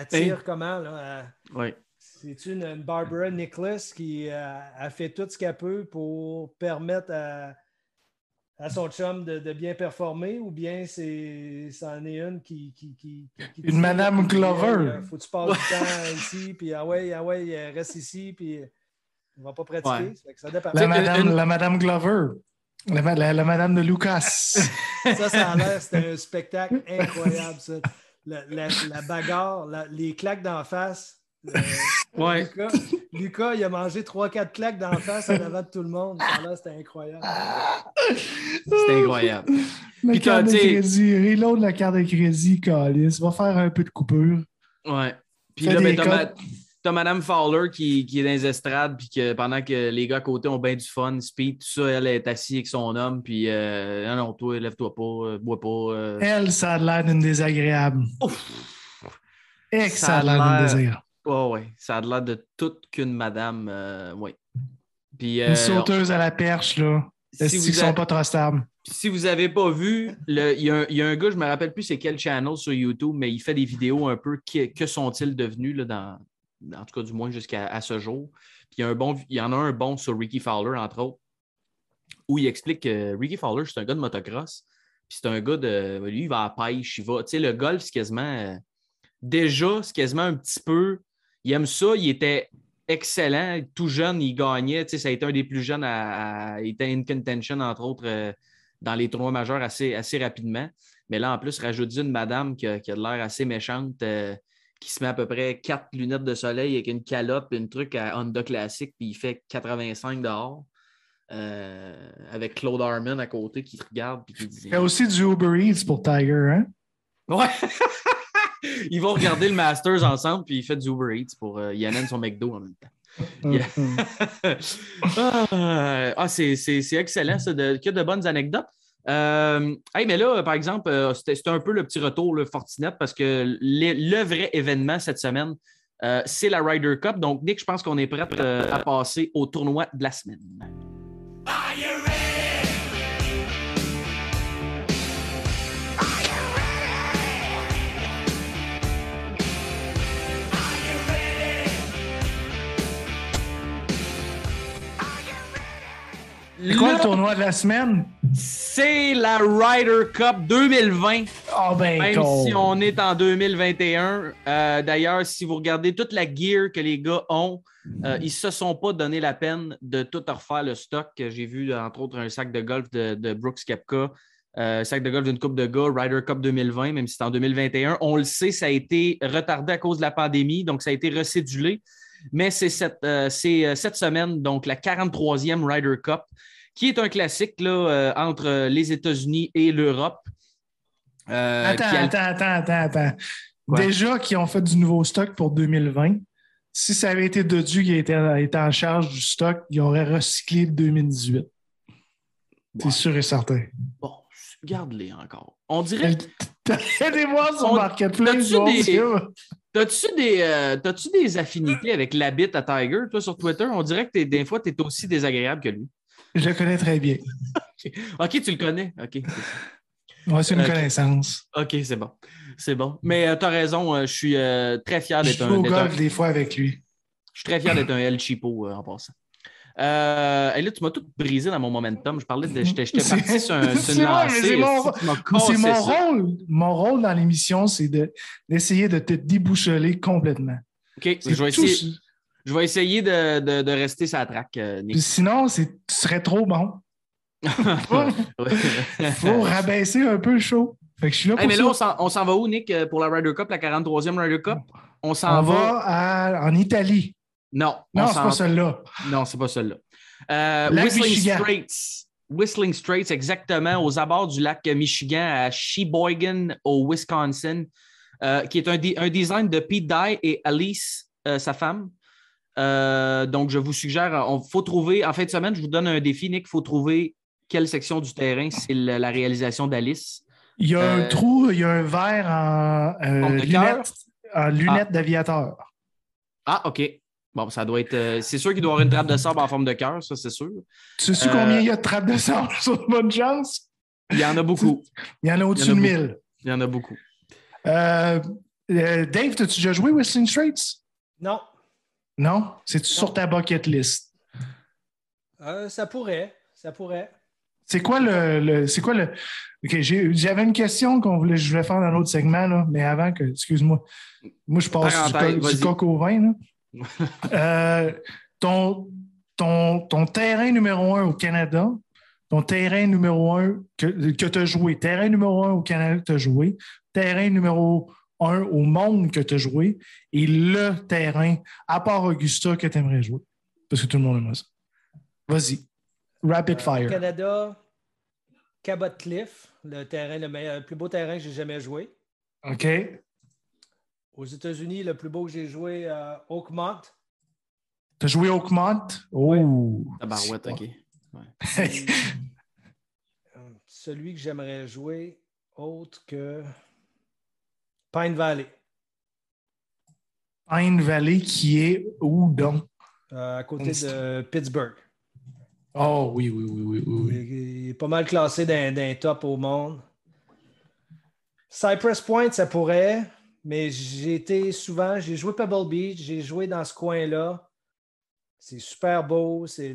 elle tire comment. Là, elle-. C'est une, une Barbara Nicholas qui euh, a fait tout ce qu'elle peut pour permettre à, à son chum de, de bien performer ou bien c'est c'en est une qui. qui, qui- Une Madame Glover. euh, faut que tu passes du temps ici, puis ah ouais, ah ouais, reste ici, puis on va pas pratiquer. Ouais. Ça dépend. La madame, une- la madame Glover. La, la- la madame de Lucas. Ça, ça a l'air, c'était un spectacle incroyable, ça. La, la- la bagarre, la- les claques d'en face. Euh, Ouais. Lucas, Lucas, il a mangé 3-4 claques d'en face en avant de tout le monde. Ça c'était incroyable. C'est incroyable. La Puis carte de crédit. Reload la carte de crédit, Calis. Va faire un peu de coupure. Ouais. Puis Fais là, ben, des t'as, Madame Fowler qui, qui est dans les estrades, puis que pendant que les gars à côté ont bien du fun, speed, tout ça, elle est assise avec son homme, puis euh, non, non, toi, lève-toi pas, euh, bois pas. euh. Elle, ça a l'air d'une désagréable. Et que ça, a l'air d'une désagréable. Ouais. Ça a l'air de toute qu'une madame. euh. Puis, Une sauteuse à la perche, là. si Est-ce qu'ils sont pas trop stables? si vous n'avez pas vu, il y, a un- il y a un gars, je ne me rappelle plus c'est quel channel sur YouTube, mais il fait des vidéos un peu qui- que sont-ils devenus là, dans, en tout cas du moins jusqu'à ce jour. Puis il y, a un bon, y en a un bon sur Ricky Fowler, entre autres, où il explique que Ricky Fowler, c'est un gars de motocross. Puis c'est un gars de. Lui, il va à la pêche, il va. Tu sais, le golf, c'est quasiment. euh, déjà, c'est quasiment un petit peu. Il aime ça, il était excellent. Tout jeune, il gagnait. Tu sais, ça a été un des plus jeunes à. il était in contention, entre autres, euh, dans les tournois majeurs assez, assez rapidement. Mais là, en plus, rajoute une madame qui a, qui a de l'air assez méchante, euh, qui se met à peu près quatre lunettes de soleil avec une calope et un truc à Honda classique, puis il fait 85 dehors. euh, avec Claude Harmon à côté qui te regarde puis qui dit Il y a aussi du Uber Eats pour Tiger, hein? Ouais. Ils vont regarder le Masters ensemble, puis il fait du Uber Eats pour. euh, son McDo en même temps. Yeah. ah, c'est excellent, ça, de, que de bonnes anecdotes. Euh, hey, mais là, par exemple, euh, c'était un peu le petit retour, le Fortinet, parce que le, vrai événement cette semaine, euh, c'est la Ryder Cup. Donc, Nick, je pense qu'on est prêt à passer au tournoi de la semaine. C'est quoi le tournoi de la semaine? C'est la Ryder Cup 2020. Ah ben, Même cool. si on est en 2021. Euh, D'ailleurs, si vous regardez toute la gear que les gars ont, euh, ils ne se sont pas donné la peine de tout refaire le stock. J'ai vu, entre autres, un sac de golf de, de Brooks Kepka, euh, sac de golf d'une coupe de gars, Ryder Cup 2020, même si c'est en 2021. On le sait, ça a été retardé à cause de la pandémie, donc ça a été recédulé. Mais c'est cette, euh, euh, cette semaine, donc la 43e Ryder Cup, qui est un classique là, euh, entre les États-Unis et l'Europe. Attends, a- attends, attends, attends, attends. Déjà qu'ils ont fait du nouveau stock pour 2020, si ça avait été Dodu qui était, était en charge du stock, il aurait recyclé le 2018. C'est Ouais. sûr et certain. Bon, garde-les encore. On dirait. Allez voir sur On- Marketplace. T'as-tu des- euh, des affinités avec l'habit à Tiger, toi, sur Twitter? On dirait que des fois, tu es aussi désagréable que lui. Je le connais très bien. OK, tu le connais. OK, Ouais, c'est une connaissance. OK, c'est bon. C'est bon. Mais tu as raison, euh, je suis euh, très fier Je d'être un, au d'être un- golf des fois avec lui. Je suis très fier d'être un El Chipo euh, en passant. Euh, et là, tu m'as tout brisé dans mon momentum. Je parlais de. J'étais parti sur, un, c'est une vrai, mais lancée. c'est mon- rôle. Mon rôle dans l'émission, c'est de- d'essayer de te déboucheler complètement. OK, je vais essayer, ce- je vais essayer de, de- de rester sur la traque, euh, Nick. Sinon, tu serais trop bon. Il faut rabaisser un peu le show. Fait que je suis là pour mais ça. là, on s'en- va où, Nick, euh, pour la Ryder Cup, la 43e Ryder Cup? On s'en va. va à- en Italie. Non, on Non, c'est pas celle-là. Non, c'est pas celle-là. Euh, Whistling Michigan. Straits. Whistling Straits, exactement, aux abords du lac Michigan, à Sheboygan, au Wisconsin, euh, qui est un, design de Pete Dye et Alice, euh, sa femme. Donc, je vous suggère, il faut trouver, en fin de semaine, je vous donne un défi, Nick, il faut trouver quelle section du terrain c'est la réalisation d'Alice. Il y a un trou, il y a un verre en, lunettes, en lunettes d'aviateur. Ah, OK. Bon, ça doit être. euh, c'est sûr qu'il doit y avoir une trappe de sable en forme de cœur, ça, c'est sûr. Tu sais Euh, combien il y a de trappes de sable sur bonne chance? Il y en a beaucoup. Il y en a au-dessus de en a 1000. Il y en a beaucoup. Euh, euh, Dave, as-tu déjà joué Whistling Straits? Non, Non? C'est-tu sur ta bucket list? Euh, ça pourrait. Ça pourrait. C'est quoi le. le- c'est quoi le. OK, j'ai- j'avais une question qu'on voulait, je voulais faire dans l'autre segment, là, mais avant que. Excuse-moi. Moi, je passe du, co- du coq au vin. là. Euh, ton, ton, ton terrain numéro un au Canada, ton terrain numéro un que, que tu as joué, terrain numéro un au Canada que tu as joué, terrain numéro un au monde que tu as joué, et le terrain, à part Augusta, que tu aimerais jouer. Parce que tout le monde aime ça. Vas-y. Rapid Euh, fire. Canada, Cabot Cliff, le terrain, le, meilleur- le plus beau terrain que j'ai jamais joué. OK. Aux États-Unis, le plus beau que j'ai joué, euh, Oakmont. Tu as joué Oakmont? Oh! Tabarouette, OK. Euh, Celui que j'aimerais jouer, autre que Pine Valley, Pine Valley qui est où donc? euh, à côté de Pittsburgh. Oh oui, oui, oui, oui. oui. Il est pas mal classé dans, dans les top au monde. Cypress Point, ça pourrait, mais j'ai été souvent, j'ai joué Pebble Beach, j'ai joué dans ce coin-là. C'est super beau, c'est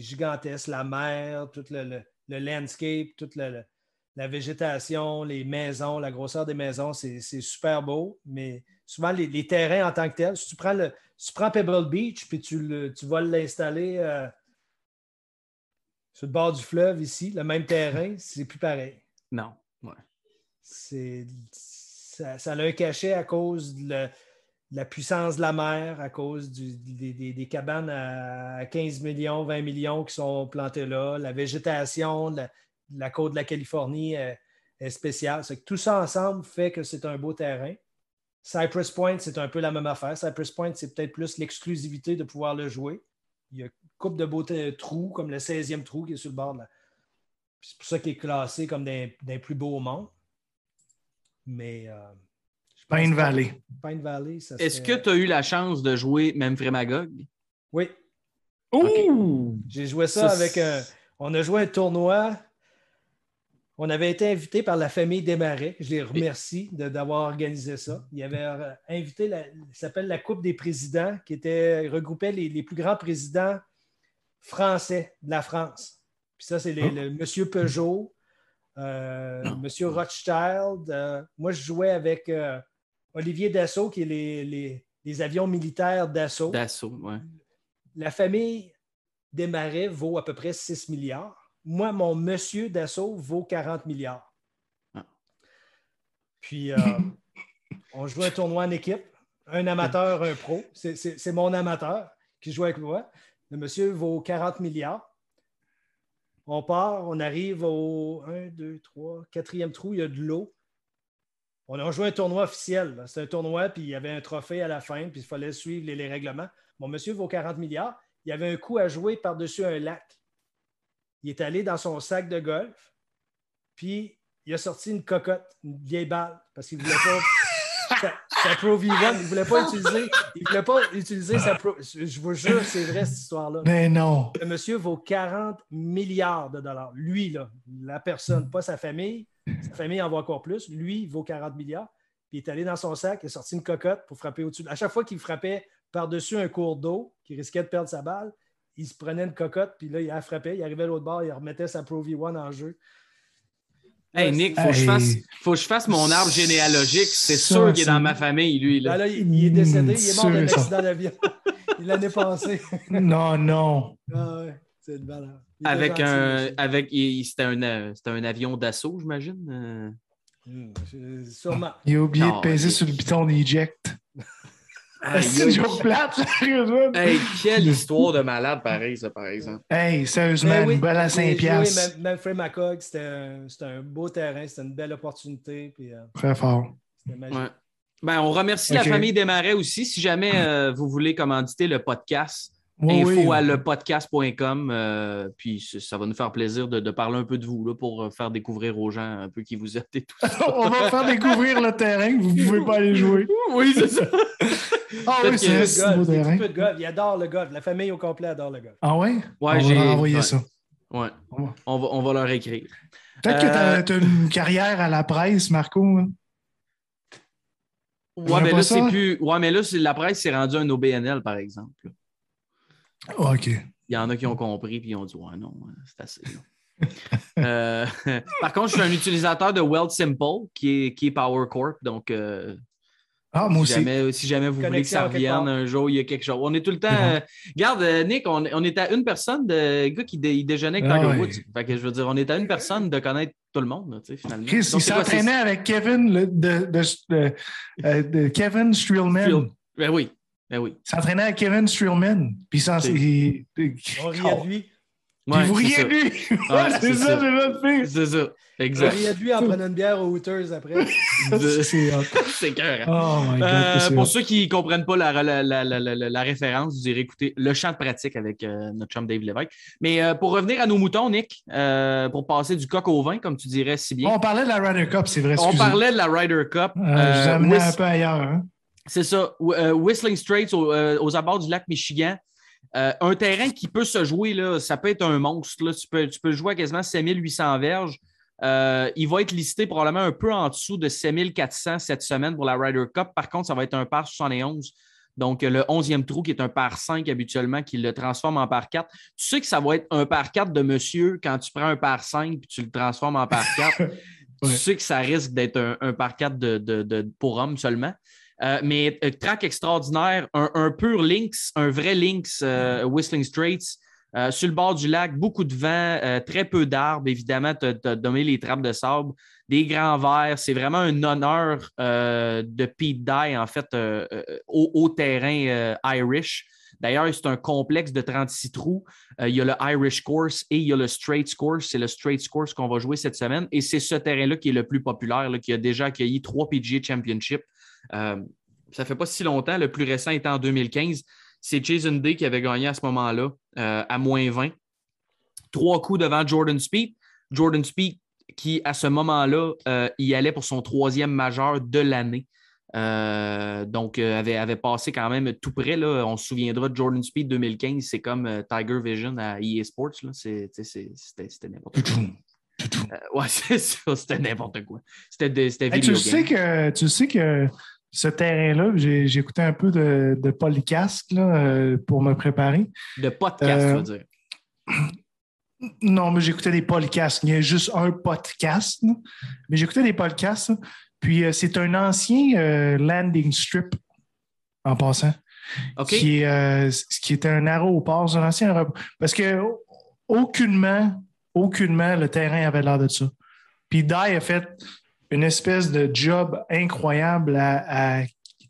gigantesque, la mer, tout le, le- le landscape, toute la végétation, les maisons, la grosseur des maisons, c'est super beau, mais souvent les, les terrains en tant que tels, si tu prends, le, si tu prends Pebble Beach puis tu, le- tu vas l'installer euh, sur le bord du fleuve ici, le même terrain, c'est plus pareil. Non. Ouais. C'est, ça, ça a un cachet à cause de la, puissance de la mer, à cause des, cabanes à 15 millions, 20 millions qui sont plantées là, la végétation la, côte de la Californie est, spéciale. Tout ça ensemble fait que c'est un beau terrain. Cypress Point, c'est un peu la même affaire. Cypress Point, c'est peut-être plus l'exclusivité de pouvoir le jouer. Il y a une coupe de beaux trous, comme le 16e trou qui est sur le bord. C'est pour ça qu'il est classé comme d'un plus beaux au monde. Mais. euh, Pine Valley. Pine Valley, ça Est-ce que tu as eu la chance de jouer même Frémagog? Oui, Ouh! j'ai joué ça, Ça, avec un. On a joué un tournoi. On avait été invité par la famille Desmarais. Je les remercie de- d'avoir organisé ça. Ils avaient euh, invité, la, ça s'appelle la Coupe des présidents, qui était, regroupait les, les plus grands présidents français de la France. Puis ça, c'est les- Oh. le Monsieur Peugeot, euh, Monsieur Rothschild. euh, moi, je jouais avec euh, Olivier Dassault, qui est les, les- les avions militaires Dassault. D'assaut, ouais. La famille Desmarais vaut à peu près 6 milliards. Moi, mon monsieur Dassault vaut 40 milliards. Ah. Puis, euh, on joue un tournoi en équipe. Un amateur, un pro. C'est mon amateur qui joue avec moi. Le monsieur vaut 40 milliards. On part, on arrive au 1, 2, 3, quatrième trou, il y a de l'eau. On a joué un tournoi officiel. C'était un tournoi, puis il y avait un trophée à la fin, puis il fallait suivre les, les règlements. Mon monsieur vaut 40 milliards. Il y avait un coup à jouer par-dessus un lac. Il est allé dans son sac de golf, puis il a sorti une cocotte, une vieille balle, parce qu'il ne voulait pas. Sa, sa Pro V1, il ne voulait pas utiliser. Il voulait pas utiliser sa Pro. Je vous jure, c'est vrai cette histoire-là. Mais non. Le monsieur vaut 40 milliards de dollars. Lui, là, la personne, pas sa famille. Sa famille en vaut encore plus. Lui, il vaut 40 milliards. Puis il est allé dans son sac, il a sorti une cocotte pour frapper au-dessus. À chaque fois qu'il frappait par-dessus un cours d'eau, qui risquait de perdre sa balle, il se prenait une cocotte, puis là, il la frappait, il arrivait à l'autre bord, il remettait sa Pro V1 en jeu. Hey Nick, faut, que je fasse, faut que je fasse mon arbre généalogique. C'est sûr qu'il est dans ma famille, lui. Là, Là. là, il, il est décédé, il est mort d'un sûr et accident d'avion l'année passée. Non, non. Ah ouais, c'est une valeur. Avec un. Avec, il- c'était, un, euh, c'était un avion d'assaut, j'imagine. euh. Hmm, sûrement. Il a oublié Non, de peser sur le bouton d'eject. C'est une aïe. joke plate, sérieusement. Hey, quelle histoire de malade, pareil, ça, par exemple. Hey, sérieusement, Mais oui, une balle à j'ai 5 joué piastres. même, même Frey Macog, c'était un, c'était un beau terrain, c'était une belle opportunité. Puis, euh, Très fort. c'était magique. Ouais. Ben, on remercie la famille Desmarais aussi. Si jamais euh, vous voulez commanditer le podcast, Oui, info oui. à lepodcast.com. euh, puis ça va nous faire plaisir de, de parler un peu de vous là, pour faire découvrir aux gens un peu qui vous êtes et tout ça. On va faire découvrir le terrain, vous ne pouvez pas aller jouer. oui, c'est ça. Ah oui, c'est un terrain. petits peu de golf. Il adore le golf. La famille au complet adore le golf. Ah ouais? Ouais, on j'ai- va leur envoyer ouais. ça. Ouais. On va- On va, on va leur écrire. Peut-être que Euh, tu as, une carrière à la presse, Marco. hein? Ouais, mais là, c'est plus. Ouais, mais là, la presse s'est rendue un OBNL, par exemple. Ah, OK. Il y en a qui ont compris puis ils ont dit Ouais, non, euh, c'est assez. Euh, par contre, je suis un utilisateur de Weld Simple qui est, qui est Power Corp. Donc, euh, Ah, moi si, aussi. jamais, si jamais vous voulez que ça revienne un jour, il y a quelque chose. On est tout le temps. Euh, regarde, euh, Nick, on, on est à une personne de gars qui dé- il déjeunait avec Ah Tiger ouais. Woods. Fait que je veux dire, on est à une personne de connaître tout le monde, là, tu sais, finalement. Chris, Donc, il s'entraînait avec Kevin le- de, de, de- euh, de Kevin Streelman. Streel- Ben oui, ben oui. Il s'entraînait avec Kevin Streelman. Puis il il- il- On riait de lui. Puis Ouais, vous c'est riez ça. de lui. Ouais, Ouais, c'est ça. j'ai le fait. C'est ça. Exact. riait de lui en prenant une bière aux Hooters après. C'est cœur. Oh my God. Euh, pour ceux qui ne comprennent pas la, la, la, la, la- la référence, vous irez écouter le champ de pratique avec euh, notre chum Dave Lévesque. Mais euh, pour revenir à nos moutons, Nick, euh, pour passer du coq au vin, comme tu dirais si bien, On parlait de la Ryder Cup, c'est vrai. on parlait de la Ryder Cup. Euh, je vous Euh, amenais Whis- un peu ailleurs. hein. C'est ça. Wh- euh, Whistling Straits au- euh, aux abords du lac Michigan. Un terrain qui peut se jouer, là, ça peut être un monstre. Là. Tu, peux, tu peux jouer à quasiment 7800 verges. il va être listé probablement un peu en dessous de 7400 cette semaine pour la Ryder Cup. Par contre, ça va être un par 71 donc, le 11e trou qui est un par 5 habituellement, qui le transforme en par 4. Tu sais que ça va être un par 4 de monsieur quand tu prends un par 5 puis tu le transformes en par 4. Tu sais que ça risque d'être un, par 4 de, pour homme seulement. Euh, mais euh, track extraordinaire, un, pur Lynx, un vrai Lynx euh, Whistling Straits. sur le bord du lac, beaucoup de vent, très peu d'arbres, évidemment, tu as, donné les trappes de sable des grands verts. C'est vraiment un honneur euh, de Pete Dye, en fait, euh, euh, au, terrain Irish. D'ailleurs, c'est un complexe de 36 trous. il y a le Irish Course et il y a le Straight Course. C'est le Straight Course qu'on va jouer cette semaine. Et c'est ce terrain-là qui est le plus populaire, qui a déjà accueilli trois PGA Championships. ça fait pas si longtemps. Le plus récent était en 2015. C'est Jason Day qui avait gagné à ce moment-là, à moins 20. Trois coups devant Jordan Speed. Jordan Speed qui, à ce moment-là, euh, y allait pour son troisième majeur de l'année. Euh, donc, euh, avait, avait, passé quand même tout près. Là. On se souviendra de Jordan Speed 2015, c'est comme Tiger Vision à EA Sports. C'était n'importe quoi. Ouais, c'est ça, c'était n'importe quoi. C'était hey, tu, sais que, tu sais que ce terrain-là, j'ai écouté un peu de, de podcast là, pour me préparer. De podcast, tu veux dire? Non, mais j'écoutais des podcasts. Il y a juste un podcast. Mais j'écoutais des podcasts. Puis euh, c'est un ancien euh, landing strip, en passant. OK. Qui, euh, qui était un aéroport. un ancien aéroport. Parce que aucunement, aucunement, le terrain avait l'air de ça. Puis Dye a fait une espèce de job incroyable à,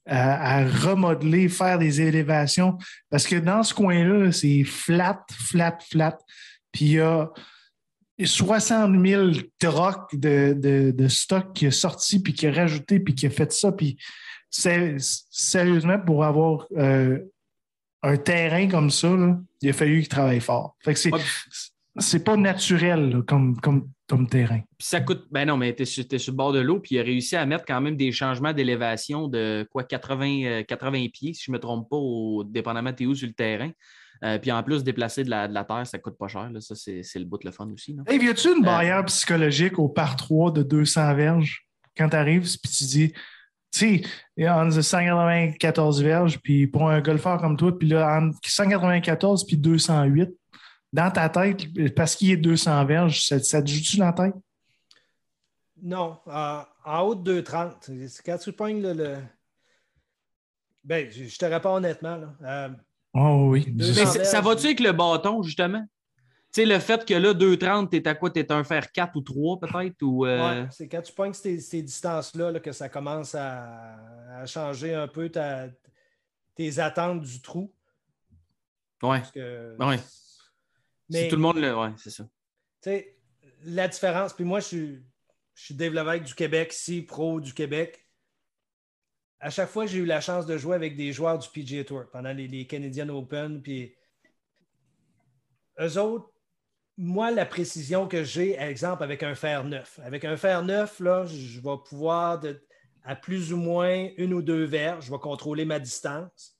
remodeler, faire des élévations. Parce que dans ce coin-là, c'est flat, flat, flat. Puis il y a 60 000 trocs de, stock qui est sorti, puis qui est rajouté, puis qui a fait ça. Puis sérieusement, pour avoir euh, un terrain comme ça, il a fallu qu'il travaille fort. Pas naturel comme, comme, terrain. Puis ça coûte. Ben non, mais tu es, sur le bord de l'eau, puis il a réussi à mettre quand même des changements d'élévation de quoi 80, 80 euh, pieds, si je ne me trompe pas, au, dépendamment de où sur le terrain. Euh, puis en plus, déplacer de la, de la terre, ça ne coûte pas cher. Là. Ça, c'est, le bout de le fun aussi. Et y a-tu une euh, barrière psychologique au par 3 de 200 verges? Quand tu arrives puis tu dis, tu sais, entre 194 verges, puis pour un golfeur comme toi, puis là, entre 194 puis 208, dans ta tête, parce qu'il est 200 verges, ça, te joue-tu dans la tête? Non. en haut de 230, quand tu pognes le. le... Ben, je te réponds honnêtement. Là. Euh, Oh oui. Mais ça va-tu avec le bâton, justement? Tu sais, le fait que là, 2,30, t'es à quoi? T'es un fer 4 ou 3 peut-être? Ou, euh? c'est quand tu pognes ces, ces distances-là que ça commence à, changer un peu tes attentes du trou. Ouais. ouais. Mais, si tout le monde le. Ouais, c'est ça. Tu sais, la différence, puis moi, je suis, je suis développeur du Québec, ici, pro du Québec à chaque fois, j'ai eu la chance de jouer avec des joueurs du PGA Tour pendant les, Canadian Open. Puis eux autres, moi, la précision que j'ai, exemple, avec un fer neuf. Avec un fer neuf, là, je vais pouvoir, à plus ou moins une ou deux verres, je vais contrôler ma distance.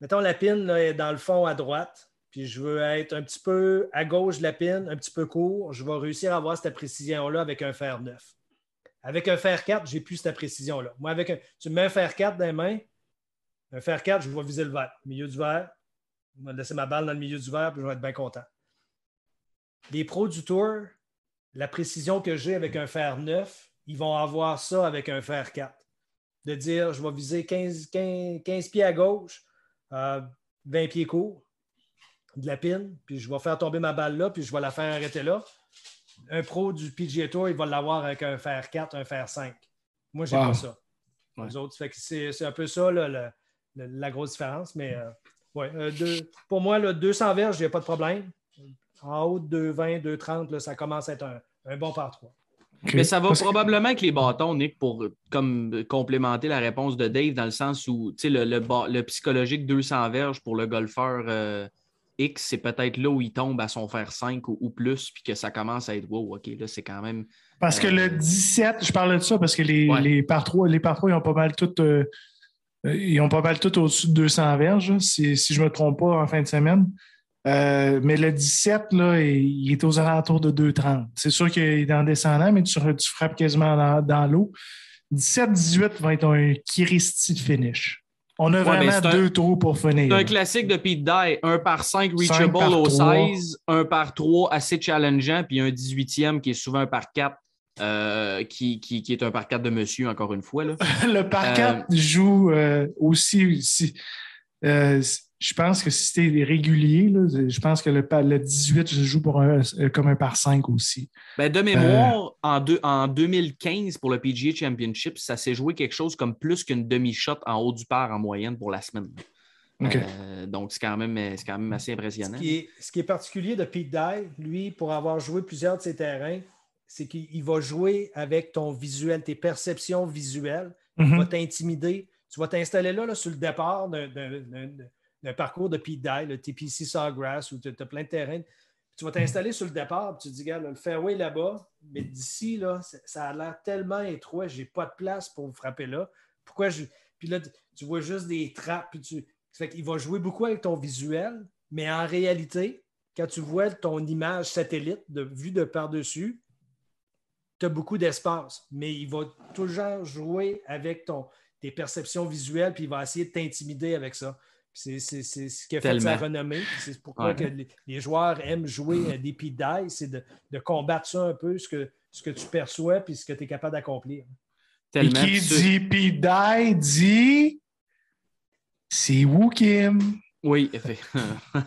Mettons, la pine est dans le fond à droite, puis je veux être un petit peu à gauche de la pine, un petit peu court. Je vais réussir à avoir cette précision-là avec un fer neuf. Avec un fer 4, j'ai plus cette précision-là. Moi, avec un, tu me mets un fer 4 dans les mains, un fer 4, je vais viser le verre. Milieu du verre, je vais laisser ma balle dans le milieu du verre, puis je vais être bien content. Les pros du tour, la précision que j'ai avec un fer 9, ils vont avoir ça avec un fer 4. De dire, je vais viser 15, 15, pieds à gauche, 20 euh, pieds courts, de la pine, puis je vais faire tomber ma balle là, puis je vais la faire arrêter là un pro du PGA Tour, il va l'avoir avec un fer 4, un fer 5. Moi, j'ai pas ça. Les autres, c'est un peu ça la grosse différence. Mais euh, ouais, euh, pour moi, là, 200 verges, il n'y a pas de problème. En haut de 220, 230, ça commence à être un, bon par 3. Mais ça va probablement avec les bâtons, Nick, pour comme complémenter la réponse de Dave, dans le sens où le, le, le, psychologique 200 verges pour le golfeur. Euh, X, c'est peut-être là où il tombe à son fer 5 ou, plus, puis que ça commence à être wow, OK, là, c'est quand même. Parce que le 17, euh, je parle de ça parce que les, les par 3, les par 3, ils ont pas mal tout. Euh, Euh, Ils ont pas mal tout au-dessus de 200 verges, si, si je ne me trompe pas, en fin de semaine. Euh, mais le 17, là, il est aux alentours de 2,30. C'est sûr qu'il est en descendant, mais tu, tu frappes quasiment dans, dans l'eau. 17-18 va être un Christy de finish. On a Ouais, vraiment c'est un- deux trous pour finir. C'est un classique de Pete Dye. Un par 5 reachable par au trois. 16, un par 3 assez challengeant, puis un 18e qui est souvent un par 4, qui, qui, qui est un par 4 de monsieur, encore une fois. Là. le par Euh, 4 joue euh, aussi. si- euh, je pense que si c'était régulier, là, je pense que le, le 18 se joue pour un, euh, comme un par 5 aussi. Ben, de mémoire, en, deux- en 2015, pour le PGA Championship, ça s'est joué quelque chose comme plus qu'une demi-shot en haut du par en moyenne pour la semaine. Euh, donc, c'est quand, même, c'est quand même assez Ce impressionnant. qui, est, ce qui est particulier de Pete Dye, lui, pour avoir joué plusieurs de ses terrains, c'est qu'il va jouer avec ton visuel, tes perceptions visuelles. Il Mhm. va t'intimider. Tu vas t'installer là, là, sur le départ d'un- d'un parcours de Pete Dye, le TPC Sawgrass, où tu as plein de terrains. Tu vas t'installer sur le départ, puis tu te dis, regarde, le fairway là-bas, mais d'ici, là, ça- a l'air tellement étroit, j'ai pas de place pour vous frapper là. Pourquoi je. Puis là, tu- vois juste des trappes, puis tu. Fait qu'il va jouer beaucoup avec ton visuel, mais en réalité, quand tu vois ton image satellite de vue de par-dessus, tu as beaucoup d'espace, mais il va toujours jouer avec ton, tes perceptions visuelles, puis il va essayer de t'intimider avec ça. C'est c'est- c'est ce qui a fait sa Tellement. renommée. C'est pourquoi Ouais. que les, les joueurs aiment jouer à des pit die, c'est de, de combattre ça un peu, ce que, ce que tu perçois, puis ce que tu es capable d'accomplir. Et Tellement. qui dit Dye dit c'est Woo Kim. Oui, effectivement.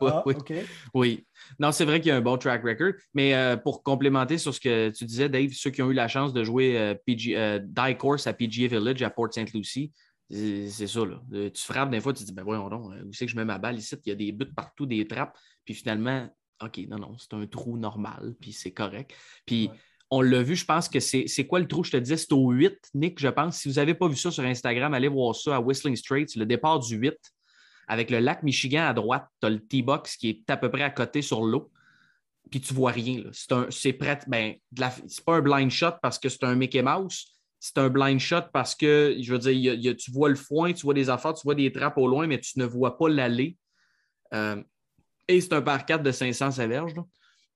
Oui, Ah, oui. OK. Oui. Non, c'est vrai qu'il y a un bon track record. Mais euh, pour complémenter sur ce que tu disais, Dave, ceux qui ont eu la chance de jouer euh, PG, euh, Die Course à PGA Village à Port St. Lucie, c'est ça. Là. Euh, Tu frappes des fois, tu te dis, ben voyons donc, euh, où c'est que je mets ma balle ici? Il y a des buts partout, des trappes. Puis finalement, OK, non, non, c'est un trou normal, puis c'est correct. Puis Ouais. on l'a vu, je pense que c'est quoi le trou? Je te disais, c'est au 8, Nick, je pense. Si vous n'avez pas vu ça sur Instagram, allez voir ça à Whistling Straits, le départ du 8 avec le lac Michigan à droite, tu as le T-Box qui est à peu près à côté sur l'eau, puis tu vois rien. C'est un- C'est prêt. Ben, de la- c'est pas un blind shot parce que c'est un Mickey Mouse. C'est un blind shot parce que, je veux dire, tu vois le foin, tu vois des affaires, tu vois des trappes au loin, mais tu ne vois pas l'allée. Euh, et c'est un par 4 de 500 sa verge. Là.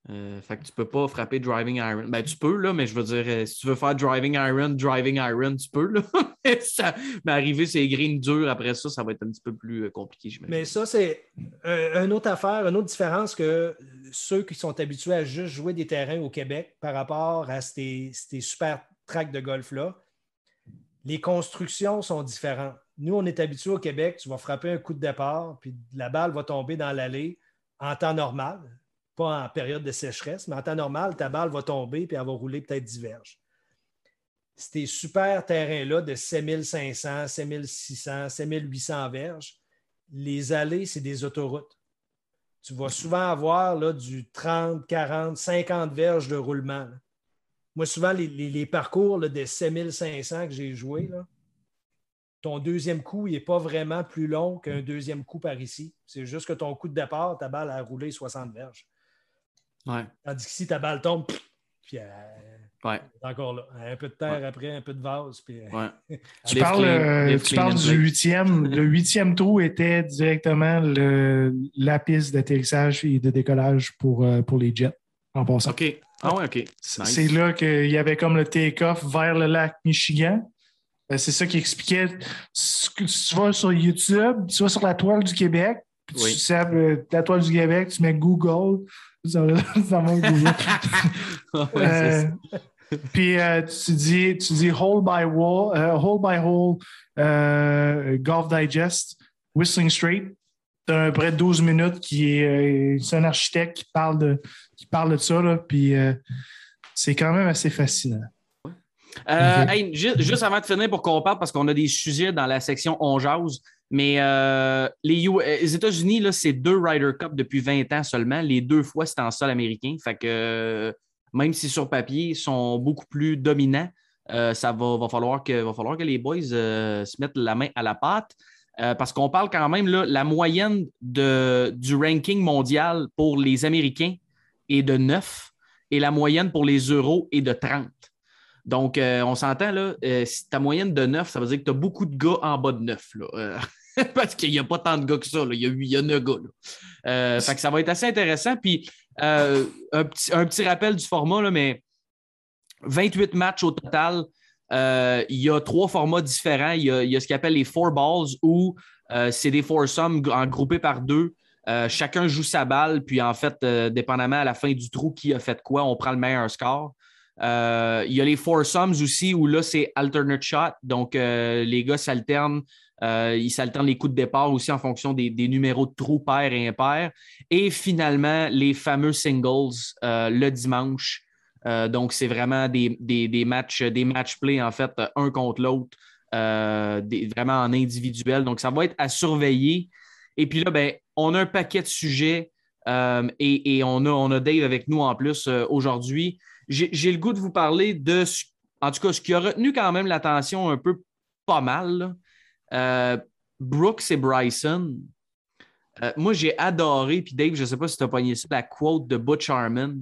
Euh, fait que tu peux pas frapper driving iron. Ben, tu peux, là, mais je veux dire, euh, si tu veux faire driving iron, driving iron, tu peux, là. mais, ça- mais arriver sur les greens durs après ça, ça va être un petit peu plus euh, compliqué. Mais ça, c'est une autre affaire, une autre différence que ceux qui sont habitués à juste jouer des terrains au Québec par rapport à ces, ces super tracks de golf-là. Les constructions sont différentes. Nous, on est habitués au Québec, tu vas frapper un coup de départ, puis la balle va tomber dans l'allée en temps normal, pas en période de sécheresse, mais en temps normal, ta balle va tomber, puis elle va rouler peut-être 10 verges. Ces super terrains-là de 7500, 7600, 7800 verges, les allées, c'est des autoroutes. Tu vas souvent avoir là, du 30, 40, 50 verges de roulement. Moi, souvent, les, les- les parcours là, de 7500 que j'ai joué, là, ton deuxième coup, il n'est pas vraiment plus long qu'un deuxième coup par ici. C'est juste que ton coup de départ, ta balle a roulé 60 verges. Ouais, Tandis que si ta balle tombe, puis elle ouais, est encore là. Un peu de terre après, un peu de vase. Puis, ouais. Tu parles, clean, euh, tu parles du huitième. Le huitième trou était directement le, la piste d'atterrissage et de décollage pour, euh, pour les jets, en passant. OK. Ah ouais, OK. C'est Nice. c'est là qu'il y avait comme le take-off vers le lac Michigan. Euh, C'est ça qui expliquait. Tu vas sur YouTube, tu vas sur la toile du Québec, puis tu Oui. sais, euh, la toile du Québec, tu mets Google, ça Google. Ouais. Euh, puis euh, tu dis, tu dis hole by wall, hole by hole, Golf Digest, Whistling Straight. Tu as peu près 12 minutes qui est. euh, c'est un architecte qui parle de, qui parle de ça, là, puis euh, c'est quand même assez fascinant. Euh, hey, juste avant de finir pour qu'on parle, parce qu'on a des sujets dans la section On jase, mais euh, les, les États-Unis, c'est deux Ryder Cup depuis 20 ans seulement. Les deux fois, c'était en sol américain. Fait que même si sur papier, ils sont beaucoup plus dominants, euh, ça va, va, falloir que, va falloir que les boys se mettent la main à la pâte. Euh, parce qu'on parle quand même, là, la moyenne de, du ranking mondial pour les Américains est de 9 et la moyenne pour les Euros est de 30. Donc, euh, on s'entend, là, euh, si ta moyenne de 9, ça veut dire que tu as beaucoup de gars en bas de 9. Là, parce qu'il n'y a pas tant de gars que ça. Il, y a, il y a 9 gars. Fait que ça va être assez intéressant. Puis, un petit, un, petit, rappel du format, là, mais 28 matchs au total. Il y a trois formats différents. Il y a, ce qu'on appelle les four balls où c'est des foursomes en groupés par deux. chacun joue sa balle, puis en fait, dépendamment à la fin du trou qui a fait quoi, on prend le meilleur score. Euh, il y a les foursomes aussi où là, c'est alternate shot. Donc, euh, les gars s'alternent. Euh, ils s'alternent les coups de départ aussi en fonction des, numéros de trous pairs et impairs. Et finalement, les fameux singles le dimanche. Donc, c'est vraiment des, des, matchs, des match play, en fait, un contre l'autre, vraiment en individuel. Donc, ça va être à surveiller. Et puis là, ben, on a un paquet de sujets et, on, a, on a Dave avec nous en plus aujourd'hui j'ai le goût de vous parler de, en tout cas, ce qui a retenu quand même l'attention un peu pas mal. Euh, Brooks et Bryson. Euh, moi, j'ai adoré, puis Dave, je ne sais pas si tu as pogné ça, la quote de Butch Harmon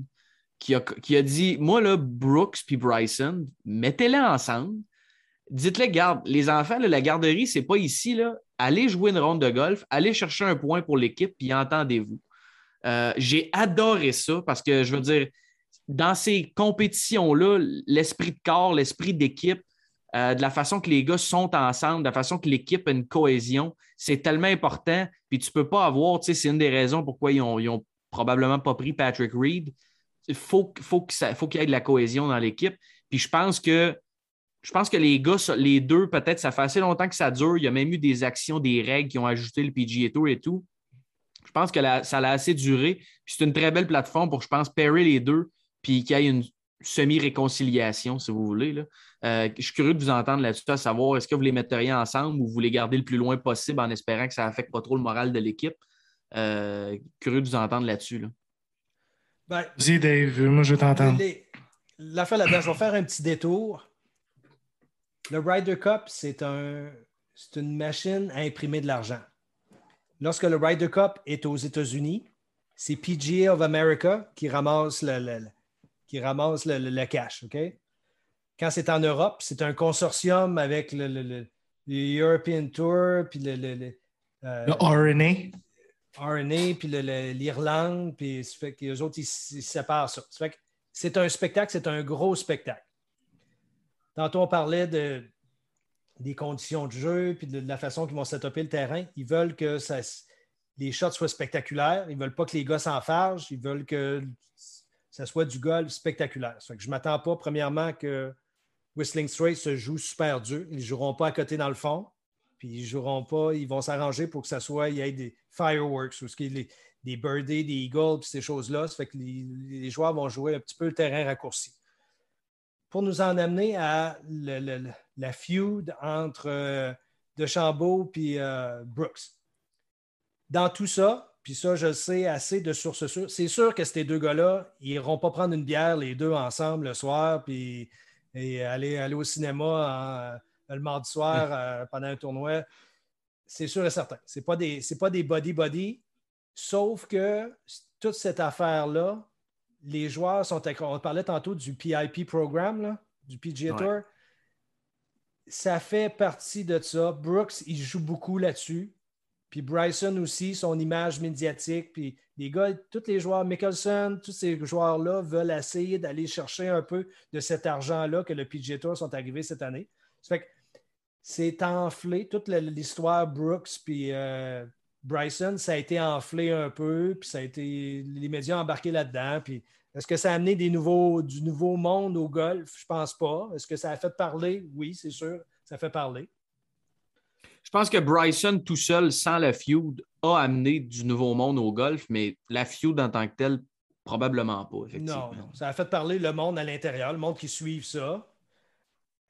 qui a, qui a dit Moi, là, Brooks puis Bryson, mettez-les ensemble. Dites-les, garde, les enfants, la garderie, c'est pas ici. Là. Allez jouer une ronde de golf, allez chercher un point pour l'équipe, puis entendez-vous. Euh, j'ai adoré ça parce que je veux dire, dans ces compétitions-là, l'esprit de corps, l'esprit d'équipe, euh, de la façon que les gars sont ensemble, de la façon que l'équipe a une cohésion, c'est tellement important. Puis tu peux pas avoir, tu sais, c'est une des raisons pourquoi ils n'ont probablement pas pris Patrick Reed. Faut, faut qu'il y ait de la cohésion dans l'équipe. Puis je pense que je pense que les gars, les deux, peut-être, ça fait assez longtemps que ça dure. Il y a même eu des actions, des règles qui ont ajouté le PGA Tour et tout. Je pense que ça a assez duré. C'est une très belle plateforme pour, je pense, pairer les deux puis qu'il y ait une semi-réconciliation, si vous voulez. Euh, je suis curieux de vous entendre là-dessus, à savoir est-ce que vous les metteriez ensemble ou vous les gardez le plus loin possible en espérant que ça n'affecte pas trop le moral de l'équipe? Euh, curieux de vous entendre là-dessus. Là. Ben, Vas-y, Dave, moi je vais t'entendre. L'affaire là-dedans, je vais faire un petit détour. Le Ryder Cup, c'est un, une machine à imprimer de l'argent. Lorsque le Ryder Cup est aux États-Unis, c'est PGA of America qui ramasse le, qui ramasse le, cash. OK? Quand c'est en Europe, c'est un consortium avec le, European Tour, puis le, le, euh, RNA. RNA, puis l'Irlande, puis fait que les autres, ils, séparent ça. c'est un spectacle, c'est un gros spectacle. Tantôt, on parlait de, des conditions de jeu, puis de, la façon qu'ils vont setuper le terrain. Ils veulent que ça, les shots soient spectaculaires. Ils ne veulent pas que les gars s'enfargent. Ils veulent que ça soit du golf spectaculaire. je ne m'attends pas, premièrement, que Whistling Straight se joue super dur. Ils ne joueront pas à côté dans le fond. Puis ils joueront pas, ils vont s'arranger pour que ça soit, il y ait des fireworks ou ce qui est des birdies, des eagles, puis ces choses-là. Ça fait que les, joueurs vont jouer un petit peu le terrain raccourci. Pour nous en amener à la feud entre euh, DeChambeau et euh, Brooks. Dans tout ça, puis ça, je sais assez de sources sûres. C'est sûr que ces deux gars-là, ils n'iront pas prendre une bière les deux ensemble le soir, puis et aller, aller au cinéma euh, le mardi soir euh, pendant un tournoi. C'est sûr et certain. Ce n'est pas des, pas des body-body, sauf que toute cette affaire-là, les joueurs sont. On parlait tantôt du PIP programme, du PGA Tour. Ça fait partie de ça. Brooks, il joue beaucoup là-dessus. Puis Bryson aussi, son image médiatique. Puis les gars, tous les joueurs, Mickelson, tous ces joueurs-là veulent essayer d'aller chercher un peu de cet argent-là que le PGA Tour sont arrivés cette année. Ça fait que c'est enflé. Toute l'histoire Brooks puis euh, Bryson, ça a été enflé un peu. Puis ça a été. Les médias ont embarqué là-dedans. Puis est-ce que ça a amené des nouveaux, du nouveau monde au golf? Je pense pas. Est-ce que ça a fait parler? Oui, c'est sûr. Ça fait parler. Je pense que Bryson, tout seul, sans la feud, a amené du nouveau monde au golf, mais la feud en tant que telle, probablement pas, effectivement. Non, ça a fait parler le monde à l'intérieur, le monde qui suit ça.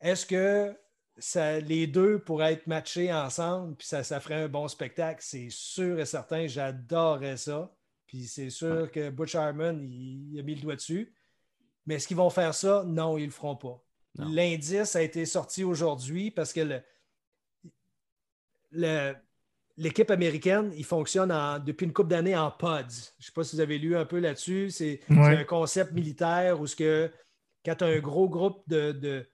Est-ce que ça, les deux pourraient être matchés ensemble, puis ça, ça ferait un bon spectacle? C'est sûr et certain, j'adorerais ça. Puis c'est sûr que Butch Harmon, il, a mis le doigt dessus. Mais est-ce qu'ils vont faire ça? Non, ils ne le feront pas. L'indice a été sorti aujourd'hui parce que le, l'équipe américaine, il fonctionne depuis une couple d'années en pods. Je ne sais pas si vous avez lu un peu là-dessus. C'est un concept militaire où ce que quand tu as un gros groupe de, de,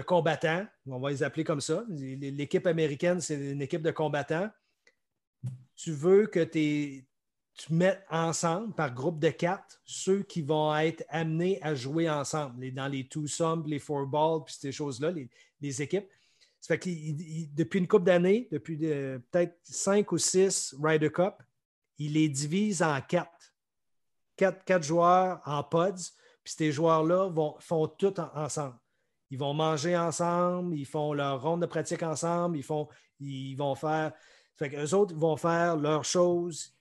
combattants, on va les appeler comme ça, l'équipe américaine, c'est une équipe de combattants, tu veux que tu mettes ensemble, par groupe de quatre, ceux qui vont être amenés à jouer ensemble, dans les two-some, les four-ball, puis ces choses-là, les, équipes. Ça fait que depuis une couple d'années, depuis peut-être cinq ou six Ryder Cup, il les divise en quatre. Quatre, joueurs en pods, puis ces joueurs-là font tout ensemble. Ils vont manger ensemble, ils font leur ronde de pratique ensemble, ils, font, ils vont faire. Fait qu'eux autres vont faire leurs choses.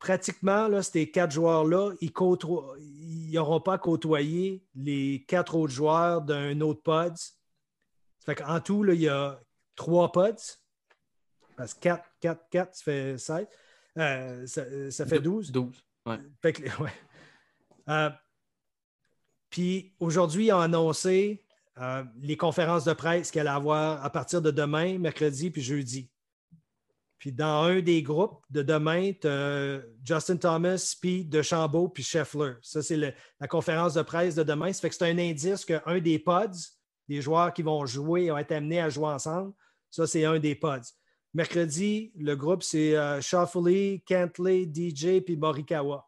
pratiquement, là, ces quatre joueurs-là, ils n'auront pas côtoyé les quatre autres joueurs d'un autre pods. Fait qu'en tout, là, il y a trois pods. Parce que 4, 4, 4, ça fait 16. Euh, ça, fait 12. 12. Ouais. Fait que, ouais. Euh, puis aujourd'hui, ils ont annoncé euh, les conférences de presse qu'elle allait avoir à partir de demain, mercredi puis jeudi. Puis dans un des groupes de demain, tu as Justin Thomas, Speed, DeChambeau puis Scheffler. Ça, c'est la conférence de presse de demain. Ça fait que c'est un indice qu'un des pods, des joueurs qui vont jouer, vont être amenés à jouer ensemble, ça, c'est un des pods. Mercredi, le groupe, c'est euh, Shuffley, Kentley, DJ puis Morikawa.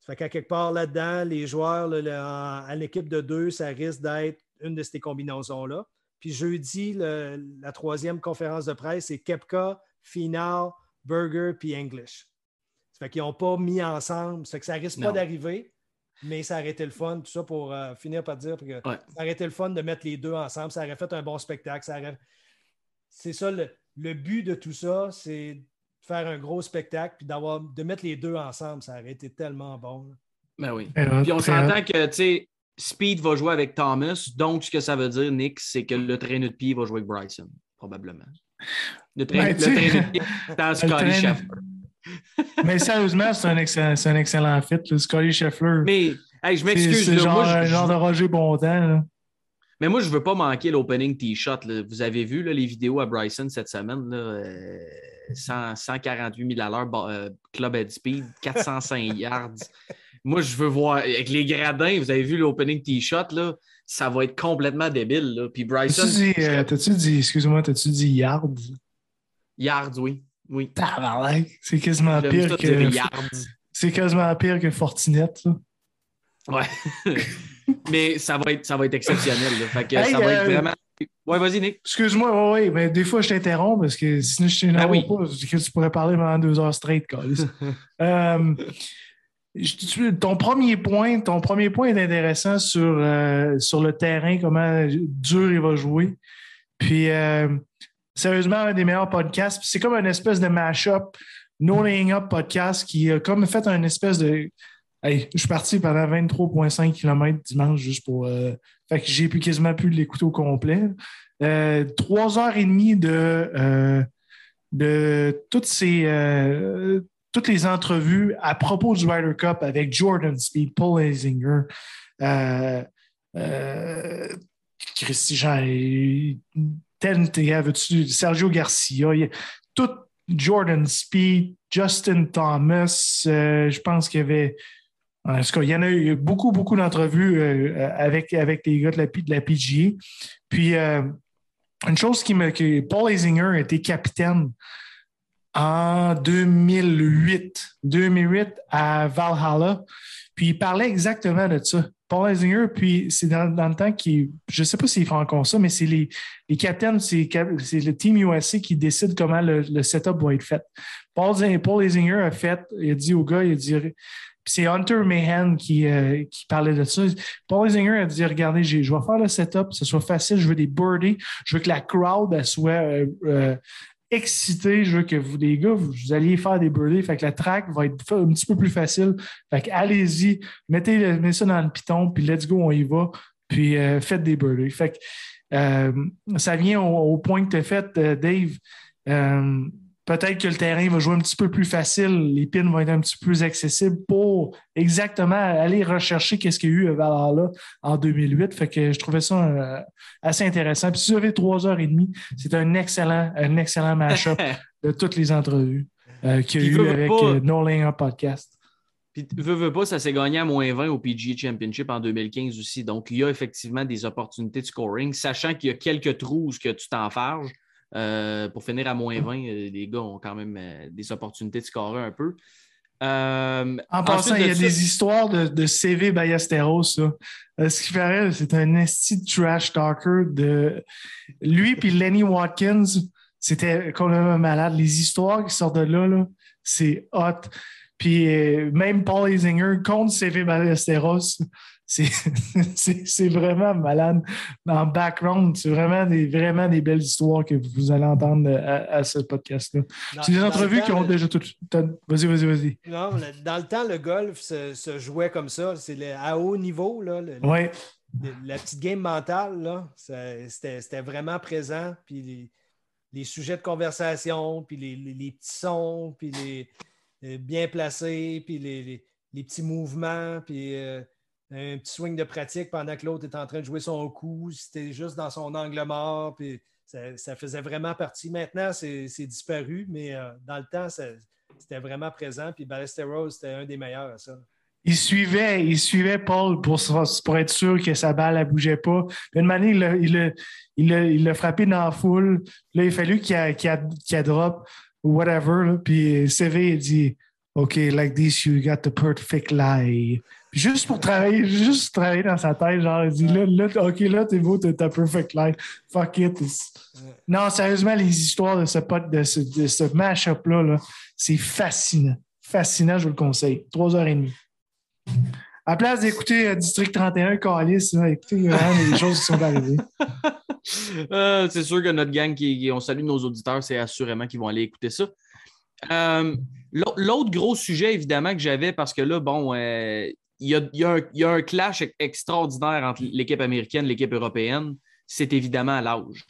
Ça fait qu'à quelque part là-dedans, les joueurs à l'équipe de deux, ça risque d'être une de ces combinaisons-là. Puis jeudi, la troisième conférence de presse, c'est Kepka, Final, Burger puis English. Ça fait qu'ils n'ont pas mis ensemble. Ça fait que ça risque pas d'arriver, mais ça aurait été le fun. Tout ça pour euh, finir par dire que ça aurait été le fun de mettre les deux ensemble. Ça aurait fait un bon spectacle. C'est ça le, le but de tout ça, c'est faire un gros spectacle puis d'avoir de mettre les deux ensemble. Ça aurait été tellement bon. Ben oui. Puis on s'entend que, tu sais, Speed va jouer avec Thomas. Donc, ce que ça veut dire, Nick, c'est que le traîneau de pied va jouer avec Bryson, probablement. Le traîneau, ben, de pied dans Scotty Scheffler. Mais sérieusement, c'est un, excellent, un excellent fit, le Scotty Scheffler. Mais, je m'excuse. C'est genre, genre de Roger Bontemps. Mais moi, je ne veux pas manquer l'opening T-shot. Vous avez vu les vidéos à Bryson cette semaine, là, 148 000 à l'heure, euh, Club Head Speed, 405 yards. Moi, je veux voir, avec les gradins, vous avez vu l'opening T-shot, ça va être complètement débile. Là. Puis Bryson. T'as-tu dit, euh, excuse-moi, t'as-tu dit yards? Yards, oui. oui. C'est quasiment pire que. C'est quasiment pire que Fortinet. Ouais. mais ça va être, ça va être exceptionnel. Fait que ça va être euh, vraiment. Ouais, vas-y, Nick. Excuse-moi, ouais, mais des fois, je t'interromps parce que sinon, je t'énerve ah oui. pas. Que tu pourrais parler pendant deux heures straight, euh, ton premier point, ton premier point est intéressant sur, euh, sur le terrain, comment dur il va jouer. Puis, sérieusement, un des meilleurs podcasts. C'est comme une espèce de mash-up, No Laying Up podcast qui a comme fait un espèce de je suis parti pendant 23,5 km dimanche juste pour. Euh, fait que j'ai pu quasiment plus l'écouter au complet. Euh, trois heures et demie de, euh, de toutes ces. toutes les entrevues à propos du Ryder Cup avec Jordan Speed, Paul Hasinger, Christy Jean, Sergio Garcia, tout Jordan Speed, Justin Thomas, je pense qu'il y avait en tout cas, il y en a eu beaucoup, beaucoup d'entrevues euh, avec, avec les gars de la, de la PGA. Puis, euh, une chose qui me. Que Paul Isinger était capitaine en 2008. 2008 à Valhalla. Puis, il parlait exactement de ça. Paul Isinger, puis c'est dans, le temps qui. Je ne sais pas s'il fait encore ça, mais c'est les, les capitaines, c'est le Team USA qui décide comment le, setup va être fait. Paul, Paul a fait, il a dit au gars, il a dit c'est Hunter Mahan qui, euh, qui, parlait de ça. Paul Isinger a dit Regardez, je vais faire le setup, que ce soit facile, je veux des birdies, je veux que la crowd soit euh, euh, excitée, je veux que vous, les gars, vous, alliez faire des birdies. Fait que la track va être un petit peu plus facile. Fait que allez-y, mettez, mettez, ça dans le piton, puis let's go, on y va, puis faites des birdies. Fait que ça vient au, au point que tu as fait, Dave peut-être que le terrain va jouer un petit peu plus facile, les pins vont être un petit peu plus accessibles pour exactement aller rechercher qu'est-ce qu'il y a eu à Valhalla en 2008. Fait que je trouvais ça euh, assez intéressant. Puis si vous avez trois heures et demie, c'est un excellent, un excellent match-up de toutes les entrevues euh, qu'il y a eu avec euh, No Podcast. Puis, veux, veux pas, ça s'est gagné à moins 20 au PGA Championship en 2015 aussi. Donc, il y a effectivement des opportunités de scoring, sachant qu'il y a quelques trous que tu t'enfarges. Euh, pour finir à moins 20, euh, les gars ont quand même euh, des opportunités de scorer un peu. Euh, en passant, il y a des histoires de, de CV Ballesteros. ce qui ferait, c'est un esti trash talker de lui puis Lenny Watkins. C'était complètement malade. Les histoires qui sortent de là, là c'est hot. Puis même Paul Isinger contre CV Ballesteros, c'est vraiment malade. En background, c'est vraiment des, vraiment des belles histoires que vous allez entendre à, ce podcast-là. C'est des entrevues qui ont déjà tout. Vas-y, vas-y, vas-y. Non, dans le temps, le golf se, jouait comme ça. C'est à haut niveau. Là, la petite game mentale, c'était vraiment présent. Puis les, sujets de conversation, puis les, petits sons, puis les, bien placés, puis les, petits mouvements, puis. Euh, un petit swing de pratique pendant que l'autre est en train de jouer son coup. C'était juste dans son angle mort. Puis ça, faisait vraiment partie. Maintenant, c'est disparu, mais euh, dans le temps, c'était vraiment présent. Puis Ballesteros, c'était un des meilleurs à ça. Il suivait, il suivait Paul pour, pour être sûr que sa balle ne bougeait pas. Une manière, il l'a frappé dans la foule. Là, il a fallu qu'il a, qu drop ou whatever. Puis CV, il dit OK, like this, you got the perfect lie juste pour travailler, juste travailler dans sa tête, genre, il dit là, là, OK, là, t'es beau, t'as perfect life. Fuck it. Non, sérieusement, les histoires de ce pote, de ce, de ce mash-up-là, -là, c'est fascinant. Fascinant, je vous le conseille. Trois heures et demie. À place d'écouter euh, District 31, Calis, écoutez vraiment les choses qui sont arrivées. Euh, c'est sûr que notre gang, qui, on salue nos auditeurs, c'est assurément qu'ils vont aller écouter ça. Euh, l'autre gros sujet, évidemment, que j'avais, parce que là, bon, il y, a, un, clash extraordinaire entre l'équipe américaine et l'équipe européenne. C'est évidemment l'âge.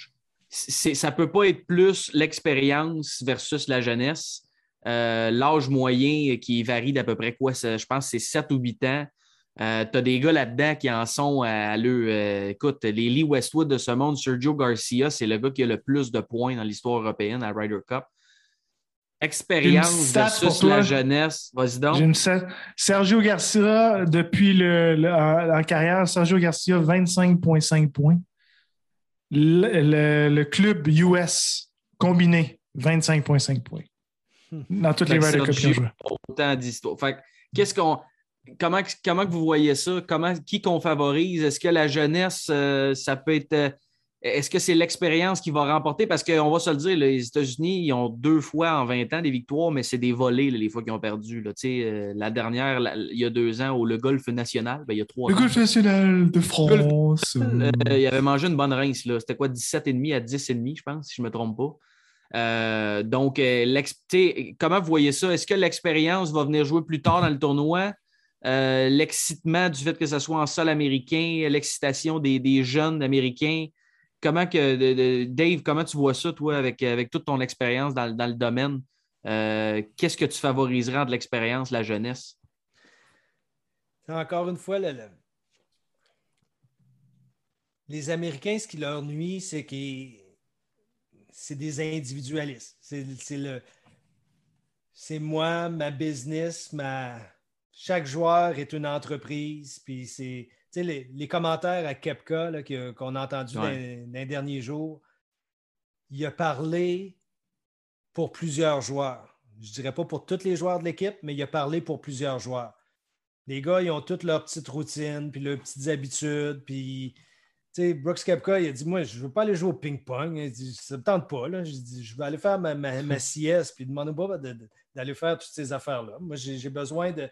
Ça ne peut pas être plus l'expérience versus la jeunesse. Euh, l'âge moyen qui varie d'à peu près quoi? Je pense que c'est 7 ou 8 ans. Euh, tu as des gars là-dedans qui en sont à, le. Euh, écoute, les Lee Westwood de ce monde, Sergio Garcia, c'est le gars qui a le plus de points dans l'histoire européenne à Ryder Cup expérience versus la jeunesse. Vas-y donc. Sergio Garcia, depuis le, en, carrière, Sergio Garcia, 25,5 points. Le, club US combiné, 25,5 points. Hmm. Dans toutes les Ryder Cup qu'il Autant d'histoires. qu'est-ce qu'on. Comment, comment vous voyez ça? Comment, qui qu'on favorise? Est-ce que la jeunesse, euh, ça peut être euh, est-ce que c'est l'expérience qui va remporter? Parce qu'on va se le dire, les États-Unis, ils ont deux fois en 20 ans des victoires, mais c'est des volets les fois qu'ils ont perdu. Euh, la dernière, il y a deux ans, au le Golf national, ben, il y a trois Le Golf national de France. Euh, il avait mangé une bonne rince. C'était quoi, 17,5 à 10,5, je pense, si je ne me trompe pas. Euh, donc, comment vous voyez ça? Est-ce que l'expérience va venir jouer plus tard dans le tournoi? l'excitement du fait que ce soit en sol américain, l'excitation des, jeunes américains, comment que, Dave, comment tu vois ça, toi, avec, avec toute ton expérience dans, le domaine? Euh, qu'est-ce que tu favoriserais entre l'expérience, la jeunesse? Encore une fois, les Américains, ce qui leur nuit, c'est que c'est des individualistes. C'est le c'est moi, ma business, ma chaque joueur est une entreprise, puis c'est les, commentaires à Kepka qu'on a entendus dans, les derniers jours, il a parlé pour plusieurs joueurs. Je ne dirais pas pour tous les joueurs de l'équipe, mais il a parlé pour plusieurs joueurs. Les gars, ils ont toutes leurs petites routines, puis leurs petites habitudes, puis Brooks Kepka, il a dit Moi, je ne veux pas aller jouer au ping-pong. Il dit Ça ne me tente pas. Là. Je, dis, je vais aller faire ma, ma, sieste, puis demande pas d'aller faire toutes ces affaires-là. Moi, j'ai besoin de,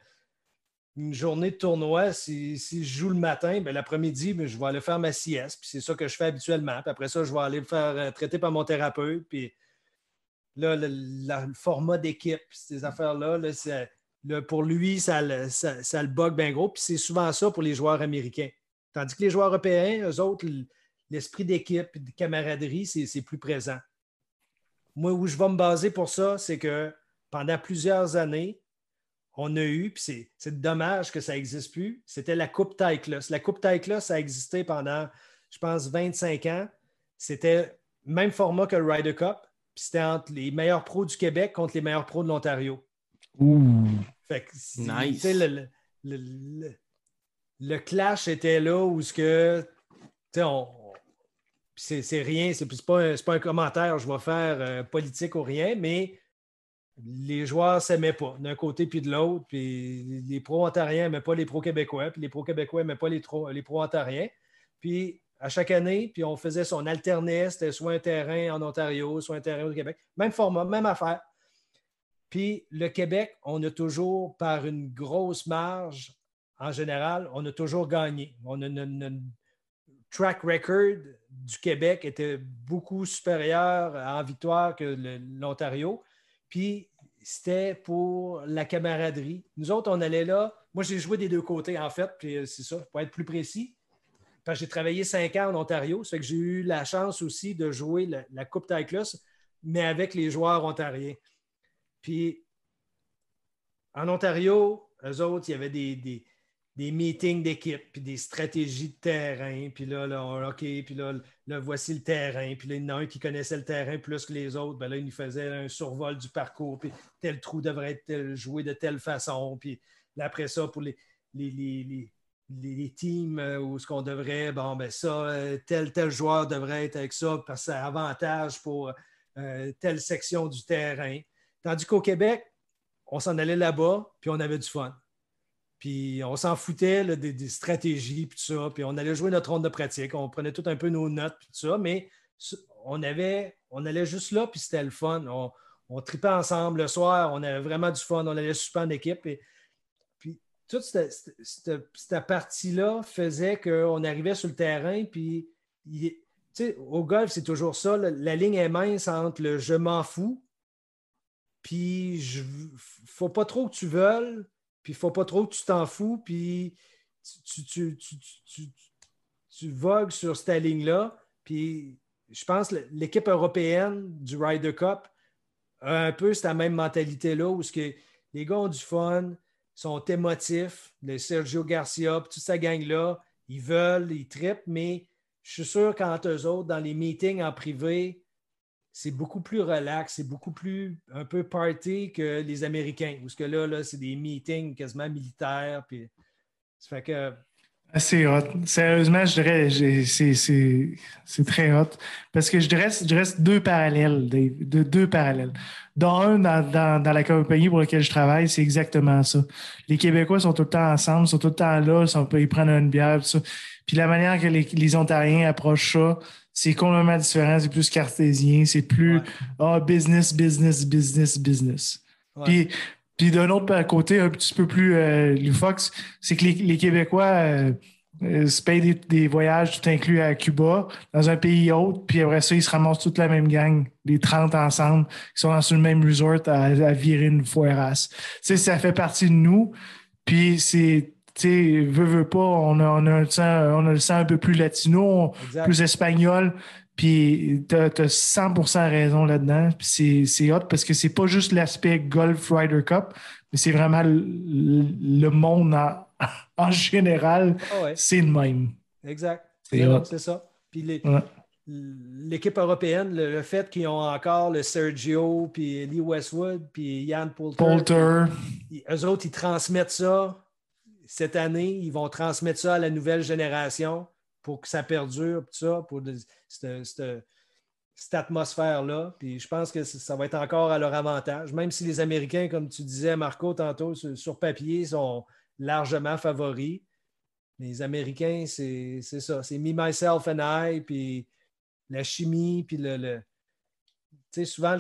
une journée de tournoi, si, je joue le matin, ben, l'après-midi, ben, je vais aller faire ma sieste. Puis c'est ça que je fais habituellement. Puis après ça, je vais aller me faire euh, traiter par mon thérapeute. Puis là, le, format d'équipe, ces affaires-là, pour lui, ça, le bug bien gros. Puis c'est souvent ça pour les joueurs américains. Tandis que les joueurs européens, eux autres, l'esprit d'équipe, de camaraderie, c'est plus présent. Moi, où je vais me baser pour ça, c'est que pendant plusieurs années, on a eu, puis c'est dommage que ça n'existe plus, c'était la Coupe Tyclus. La Coupe ça a existé pendant, je pense, 25 ans. C'était même format que le Ryder Cup, puis c'était entre les meilleurs pros du Québec contre les meilleurs pros de l'Ontario. Ouh. Fait que, c'est- Nice. le, le- le- le- le clash était là où ce que, tu sais, on, puis c'est rien, c'est pas, un- pas un commentaire, je vais faire euh, politique ou rien, mais les joueurs s'aimaient pas d'un côté puis de l'autre, puis les pro-ontariens n'aimaient pas les pro-québécois, puis les pro-québécois n'aimaient pas les, pro-ontariens. Puis à chaque année, puis on faisait son alternait, c'était soit un terrain en Ontario, soit un terrain au Québec. Même format, même affaire. Puis le Québec, on a toujours, par une grosse marge, en général, on a toujours gagné. On a une track record du Québec était beaucoup supérieur en victoire que l'Ontario. Puis c'était pour la camaraderie. Nous autres, on allait là. Moi, j'ai joué des deux côtés, en fait, puis euh, c'est ça, pour être plus précis. Parce j'ai travaillé cinq ans en Ontario, ça fait que j'ai eu la chance aussi de jouer la, Coupe Tyclus, mais avec les joueurs ontariens. Puis en Ontario, eux autres, il y avait des, des meetings d'équipe, puis des stratégies de terrain. Puis là, là, OK, puis là, là, voici le terrain. Puis là, il y en a un qui connaissait le terrain plus que les autres. Ben là, il nous faisait un survol du parcours. Puis tel trou devrait être joué de telle façon. Puis après ça, pour les, les, les, les- teams euh, où ce qu'on devrait, bon, ben ça, euh, tel, tel joueur devrait être avec ça parce que a avantage pour euh, telle section du terrain. Tandis qu'au Québec, on s'en allait là-bas, puis on avait du fun. Puis on s'en foutait des, stratégies, puis tout ça. Puis on allait jouer notre ronde de pratique. On prenait tout un peu nos notes, puis tout ça. Mais on, avait, on allait juste là, puis c'était le fun. On, tripait ensemble le soir. On avait vraiment du fun. On allait super en équipe. Et, puis toute cette, partie-là faisait qu'on arrivait sur le terrain, puis au golf, c'est toujours ça. la- ligne est mince entre le je m'en fous, puis je faut pas trop que tu veuilles, puis faut pas trop que tu t'en fous, puis tu, tu, tu, tu, vogues sur cette ligne-là. Puis je pense que l'équipe européenne du Ryder Cup a un peu cette même mentalité-là où ce que les gars ont du fun, sont émotifs, le Sergio Garcia, toute sa gang-là, ils veulent, ils trippent, mais je suis sûr qu'entre eux autres, dans les meetings en privé, c'est beaucoup plus relax, c'est beaucoup plus un peu party que les Américains. Parce que là, là c'est des meetings quasiment militaires. Puis, ça fait que. C'est hot. Sérieusement, je dirais, c'est- très hot. Parce que je dirais, je dirais deux parallèles. De, deux parallèles. Dans un, dans, dans, dans la compagnie pour laquelle je travaille, c'est exactement ça. Les Québécois sont tout le temps ensemble, sont tout le temps là, sont, ils prennent une bière, tout ça. Puis la manière que les, les Ontariens approchent ça, c'est complètement différent. C'est plus cartésien, c'est plus Ouais. ah, business, business, business, business. Ouais. Puis, puis d'un autre côté, un petit peu plus euh, loufoque, c'est que les, les Québécois euh, euh, se payent des, des voyages tout inclus à Cuba, dans un pays autre, puis après ça, ils se ramassent toute la même gang, les 30 ensemble, qui sont dans le même resort à, à virer une foirasse. Tu sais, ça fait partie de nous, puis c'est, tu sais, veut, veut pas, on a, on, a un sang, on a le sang un peu plus latino, Exact. plus espagnol, puis t'as as 100% raison là-dedans. Puis c'est- hot parce que c'est pas juste l'aspect Golf Ryder Cup, mais c'est vraiment le, le monde en, en général, Ah ouais, c'est le même. exact. C'est ça. Puis les- Ouais. l'équipe européenne, le, le fait qu'ils ont encore le Sergio, puis Lee Westwood, puis Yann Poulter, Polter, ils- eux autres, ils transmettent ça cette année. Ils vont transmettre ça à la nouvelle génération pour que ça perdure, tout ça, pour cette, atmosphère-là. Puis je pense que ça va être encore à leur avantage, même si les Américains, comme tu disais, Marco, tantôt, sur, papier, sont largement favoris. Les Américains, c'est ça. C'est me, myself and I, puis la chimie, puis le. tu sais, souvent,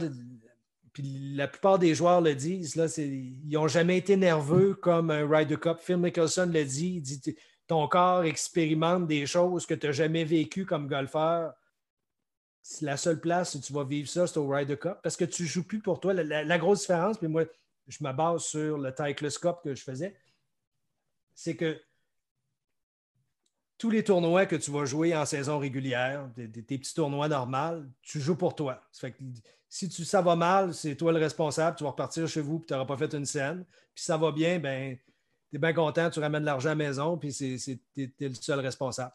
puis la plupart des joueurs le disent, ils n'ont jamais été nerveux comme un Ryder Cup. Phil Mickelson le dit, il dit ton corps expérimente des choses que tu n'as jamais vécues comme golfeur. C'est la seule place où tu vas vivre ça, c'est au Ryder Cup, parce que tu ne joues plus pour toi. La, grosse différence, puis moi, je me base sur le Cup que je faisais, c'est que tous les tournois que tu vas jouer en saison régulière, tes, tes- tes petits tournois normaux, tu joues pour toi. Si tu, ça va mal, c'est toi le responsable, tu vas repartir chez vous et tu n'auras pas fait une scène. Puis si ça va bien, ben, tu es bien content, tu ramènes de l'argent à la maison, puis tu es, le seul responsable.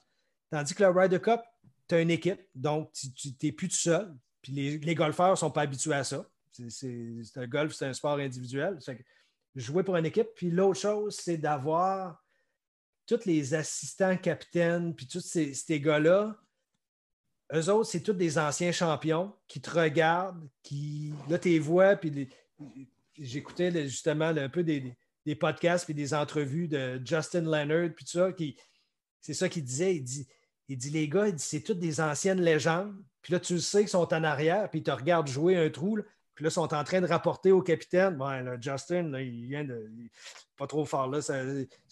Tandis que le Ryder Cup, tu as une équipe, donc tu n'es plus tout seul. Puis les, golfeurs ne sont pas habitués à ça. C'est, un golf, c'est un sport individuel. Jouer pour une équipe. Puis l'autre chose, c'est d'avoir tous les assistants capitaines, puis tous ces gars-là. Eux autres, c'est tous des anciens champions qui te regardent, qui. Là, tes voix, puis j'écoutais justement un peu des, podcasts puis des entrevues de Justin Leonard, puis tout ça, qui, c'est ça qu'il disait. Il dit, il dit, les gars, c'est toutes des anciennes légendes. Puis là, tu le sais qu'ils sont en arrière, puis ils te regardent jouer un trou. puis là, ils sont en train de rapporter au capitaine. Ouais, Justin, là, il vient de. pas trop fort. Là, ça,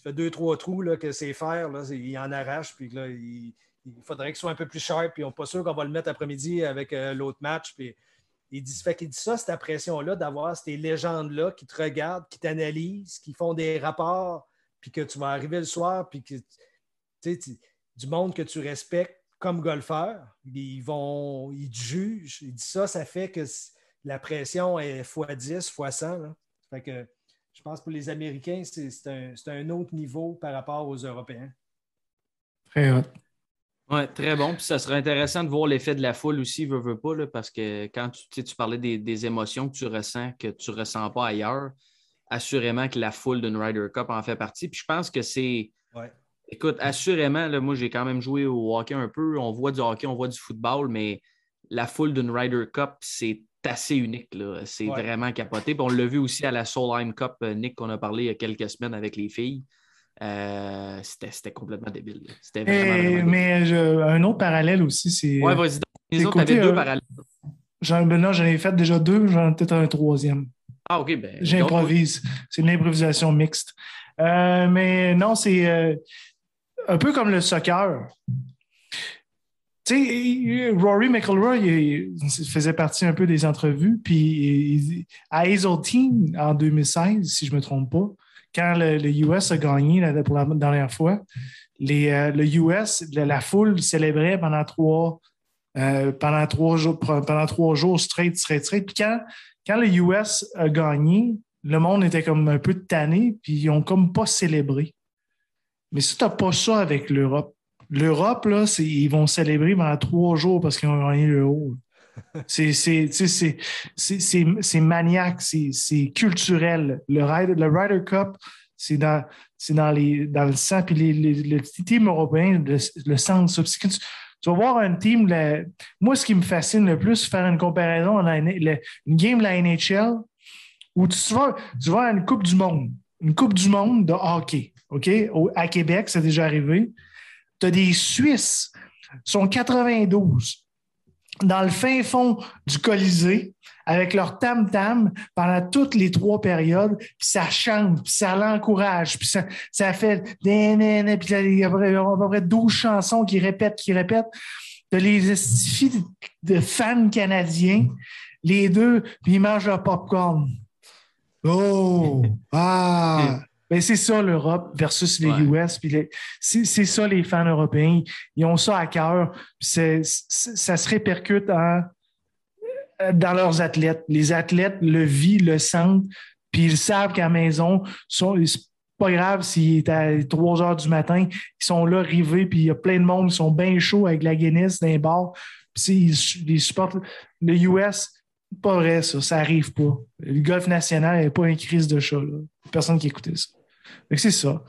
fait deux, trois trous là, que c'est faire. Là, il en arrache. Puis là, il, faudrait qu'il soit un peu plus sharp. Puis on n'est pas sûr qu'on va le mettre après-midi avec euh, l'autre match. Puis il dit, fait ça, cette pression-là, d'avoir ces légendes-là qui te regardent, qui t'analysent, qui font des rapports, puis que tu vas arriver le soir, puis que tu du monde que tu respectes comme golfeur, ils vont, ils te jugent. Il dit ça, ça fait que la pression est x10, x100. Fait que je pense que pour les Américains, c'est un, un, autre niveau par rapport aux Européens. Très hot. Oui, très bon. Puis ça serait intéressant de voir l'effet de la foule aussi, veux, veux pas, là, parce que quand tu, tu parlais des, émotions que tu ressens, que tu ne ressens pas ailleurs, assurément que la foule d'une Ryder Cup en fait partie. Puis je pense que c'est. Écoute, assurément, là, moi j'ai quand même joué au hockey un peu. On voit du hockey, on voit du football, mais la foule d'une Ryder Cup, c'est assez unique. C'est vraiment capoté. Puis on l'a vu aussi à la Solheim Cup, euh, Nick, qu'on a parlé il y a quelques semaines avec les filles. Euh, c'était complètement débile. C'était vraiment, Mais un autre parallèle aussi, c'est. Ouais, vas-y. Les autres, deux euh, parallèles. Ben non, j'en ai fait déjà deux, j'en ai peut-être un troisième. Ah, OK. Ben, J'improvise. C'est une improvisation mixte. Euh, mais non, c'est un peu comme le soccer. Tu sais, Rory McIlroy il, faisait partie un peu des entrevues. Puis à Hazeltine, en 2016, si je ne me trompe pas, quand le, US a gagné pour la dernière fois, euh, le US, la, foule célébrait pendant trois, euh, pendant trois jours, pendant trois jours straight, straight, straight. Puis quand, quand le US a gagné, le monde était comme un peu tanné, puis ils n'ont comme pas célébré. Mais si tu n'as pas ça avec l'Europe, l'Europe, là, ils vont célébrer pendant trois jours parce qu'ils ont gagné le haut. C'est maniaque, c'est culturel. Le Ryder, le Ryder Cup, c'est dans, dans, dans le sang. Puis les, les, le team européen, le, le centre Tu, vas voir un team, moi, ce qui me fascine le plus, faire une comparaison, une game de la NHL, où tu vas, tu à une Coupe du Monde, une Coupe du Monde de hockey, OK? à Québec, c'est déjà arrivé. Tu as des Suisses, sont 92 dans le fin fond du Colisée avec leur tam-tam pendant toutes les trois périodes, puis ça chante, puis ça l'encourage, puis ça, fait puis il y a à peu près 12 chansons qui répètent, qui répètent. De les filles de fans canadiens, les deux, puis ils mangent leur popcorn. Oh! Ah! Ben, c'est ça l'Europe versus les US. c'est, ça les fans européens. Ils ont ça à cœur. ça se répercute dans leurs athlètes. Les athlètes le vivent, le sentent, puis ils savent qu'à la maison, sont, c'est pas grave s'il est à 3 heures du matin, ils sont là rivés, puis il y a plein de monde, ils sont bien chauds avec la Guinness dans les bars. Puis ils, supportent. Le US, pas vrai, ça, ça arrive pas. Le golf national n'est pas une crise de chat. Personne qui écoutait ça. C'est ça.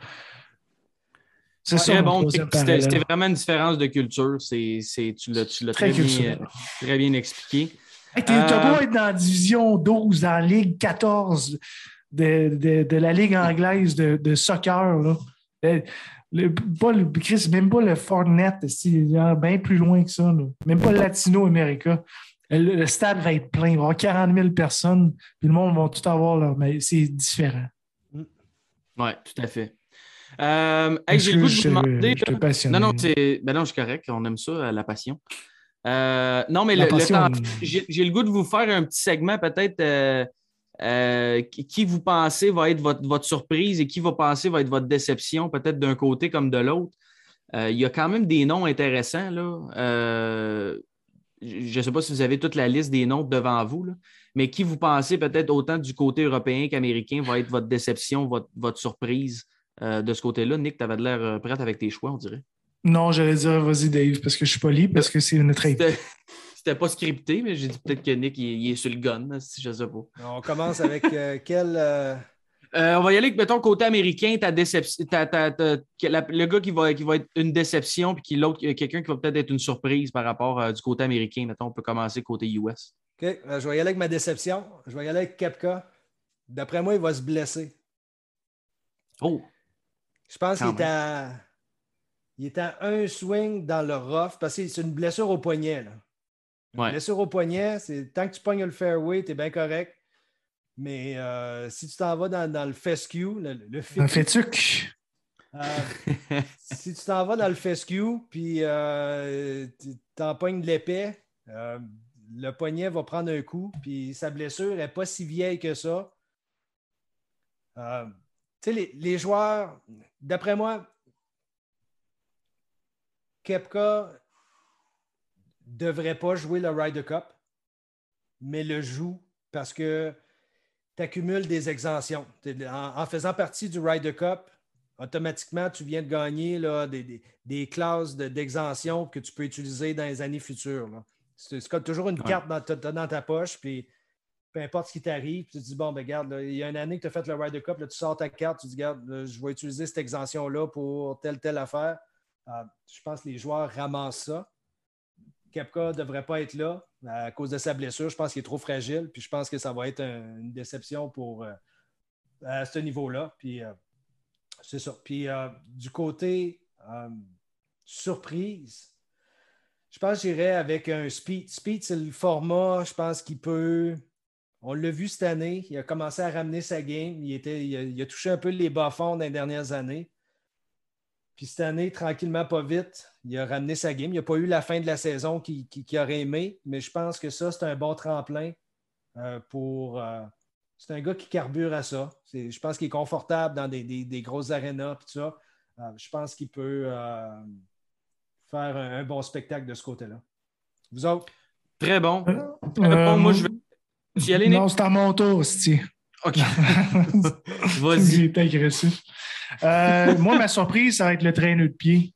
C'est ça. Bon, c'était vraiment une différence de culture. C'est, tu l'as très, bien, très bien expliqué. tu dois être dans la division 12, dans la Ligue 14 de, de, la Ligue anglaise de, de soccer. Là. Le, pas le, Chris, même pas le Fortnite, bien plus loin que ça. Même pas le Latino America. Le, stade va être plein, il va y avoir 40 000 personnes, puis le monde va tout avoir là, mais c'est différent. Oui, tout à fait. Euh, j'ai le goût de vous demander. non, non, ben non, c'est correct. On aime ça, la passion. Euh, non, mais le, j'ai le goût de vous faire un petit segment, peut-être. Euh, qui vous pensez va être votre, votre, surprise et qui va penser va être votre déception, peut-être d'un côté comme de l'autre. il y a quand même des noms intéressants. Là. je ne sais pas si vous avez toute la liste des noms devant vous. Là mais qui vous pensez peut-être autant du côté européen qu'américain va être votre déception, votre, surprise euh, de ce côté-là? Nick, tu avais l'air euh, prête avec tes choix, on dirait. Non, j'allais dire vas-y, Dave, parce que je suis poli, parce que c'est une traite. C'était pas scripté, mais j'ai dit peut-être que Nick il, est sur le gun, si je sais pas. On commence avec euh, quel. Euh, on va y aller, mettons, côté américain, ta déception, le gars qui va, qui va être une déception, puis l'autre, quelqu'un qui va peut-être être une surprise par rapport euh, du côté américain. Mettons, on peut commencer côté US. OK, euh, je vais y aller avec ma déception. Je vais y aller avec Kepka. D'après moi, il va se blesser. Oh! Je pense qu'il est à... Il est à un swing dans le rough parce que c'est une blessure au poignet. Là. Une blessure au poignet, c'est tant que tu pognes le fairway, tu es bien correct. Mais euh, si tu t'en vas dans, le fescue, le, le, euh, si tu t'en vas dans le fescue, puis euh, pognes de l'épais, le poignet va prendre un coup, puis sa blessure n'est pas si vieille que ça. tu sais, les, les, joueurs, d'après moi, Kepka devrait pas jouer le Ryder Cup, mais le joue parce que tu accumules des exemptions. En, faisant partie du Ryder Cup, automatiquement, tu viens de gagner là, des, classes d'exemption que tu peux utiliser dans les années futures. C'est comme toujours une carte dans ta, poche, puis peu importe ce qui t'arrive, tu te dis, bon, ben regarde, il y a une année que tu as fait le Ryder Cup, là, tu sors ta carte, tu te dis, regarde, je vais utiliser cette exemption-là pour telle, telle affaire. Euh, je pense que les joueurs ramassent ça. Kepka ne devrait pas être là à cause de sa blessure. Je pense qu'il est trop fragile. Puis je pense que ça va être une déception pour euh, à ce niveau-là. Puis euh, c'est ça. Puis euh, du côté surprise, je pense que j'irais avec un speed. Speed, c'est le format, je pense qu'il peut. On l'a vu cette année. Il a commencé à ramener sa game. Il, était, il, a, touché un peu les bas-fonds dans les dernières années. Puis cette année, tranquillement, pas vite, il a ramené sa game. Il n'a pas eu la fin de la saison qu'il aurait aimé, mais je pense que ça, c'est un bon tremplin euh, pour. Euh, c'est un gars qui carbure à ça. Je pense qu'il est confortable dans des, grosses arénas tout ça. Euh, je pense qu'il peut faire un, bon spectacle de ce côté-là. Vous autres? Très bon. moi, je vais. y aller, Non, c'est à mon tour, aussi. OK. Vas-y. Il agressif. Euh, moi, ma surprise, ça va être le traîneau de pied.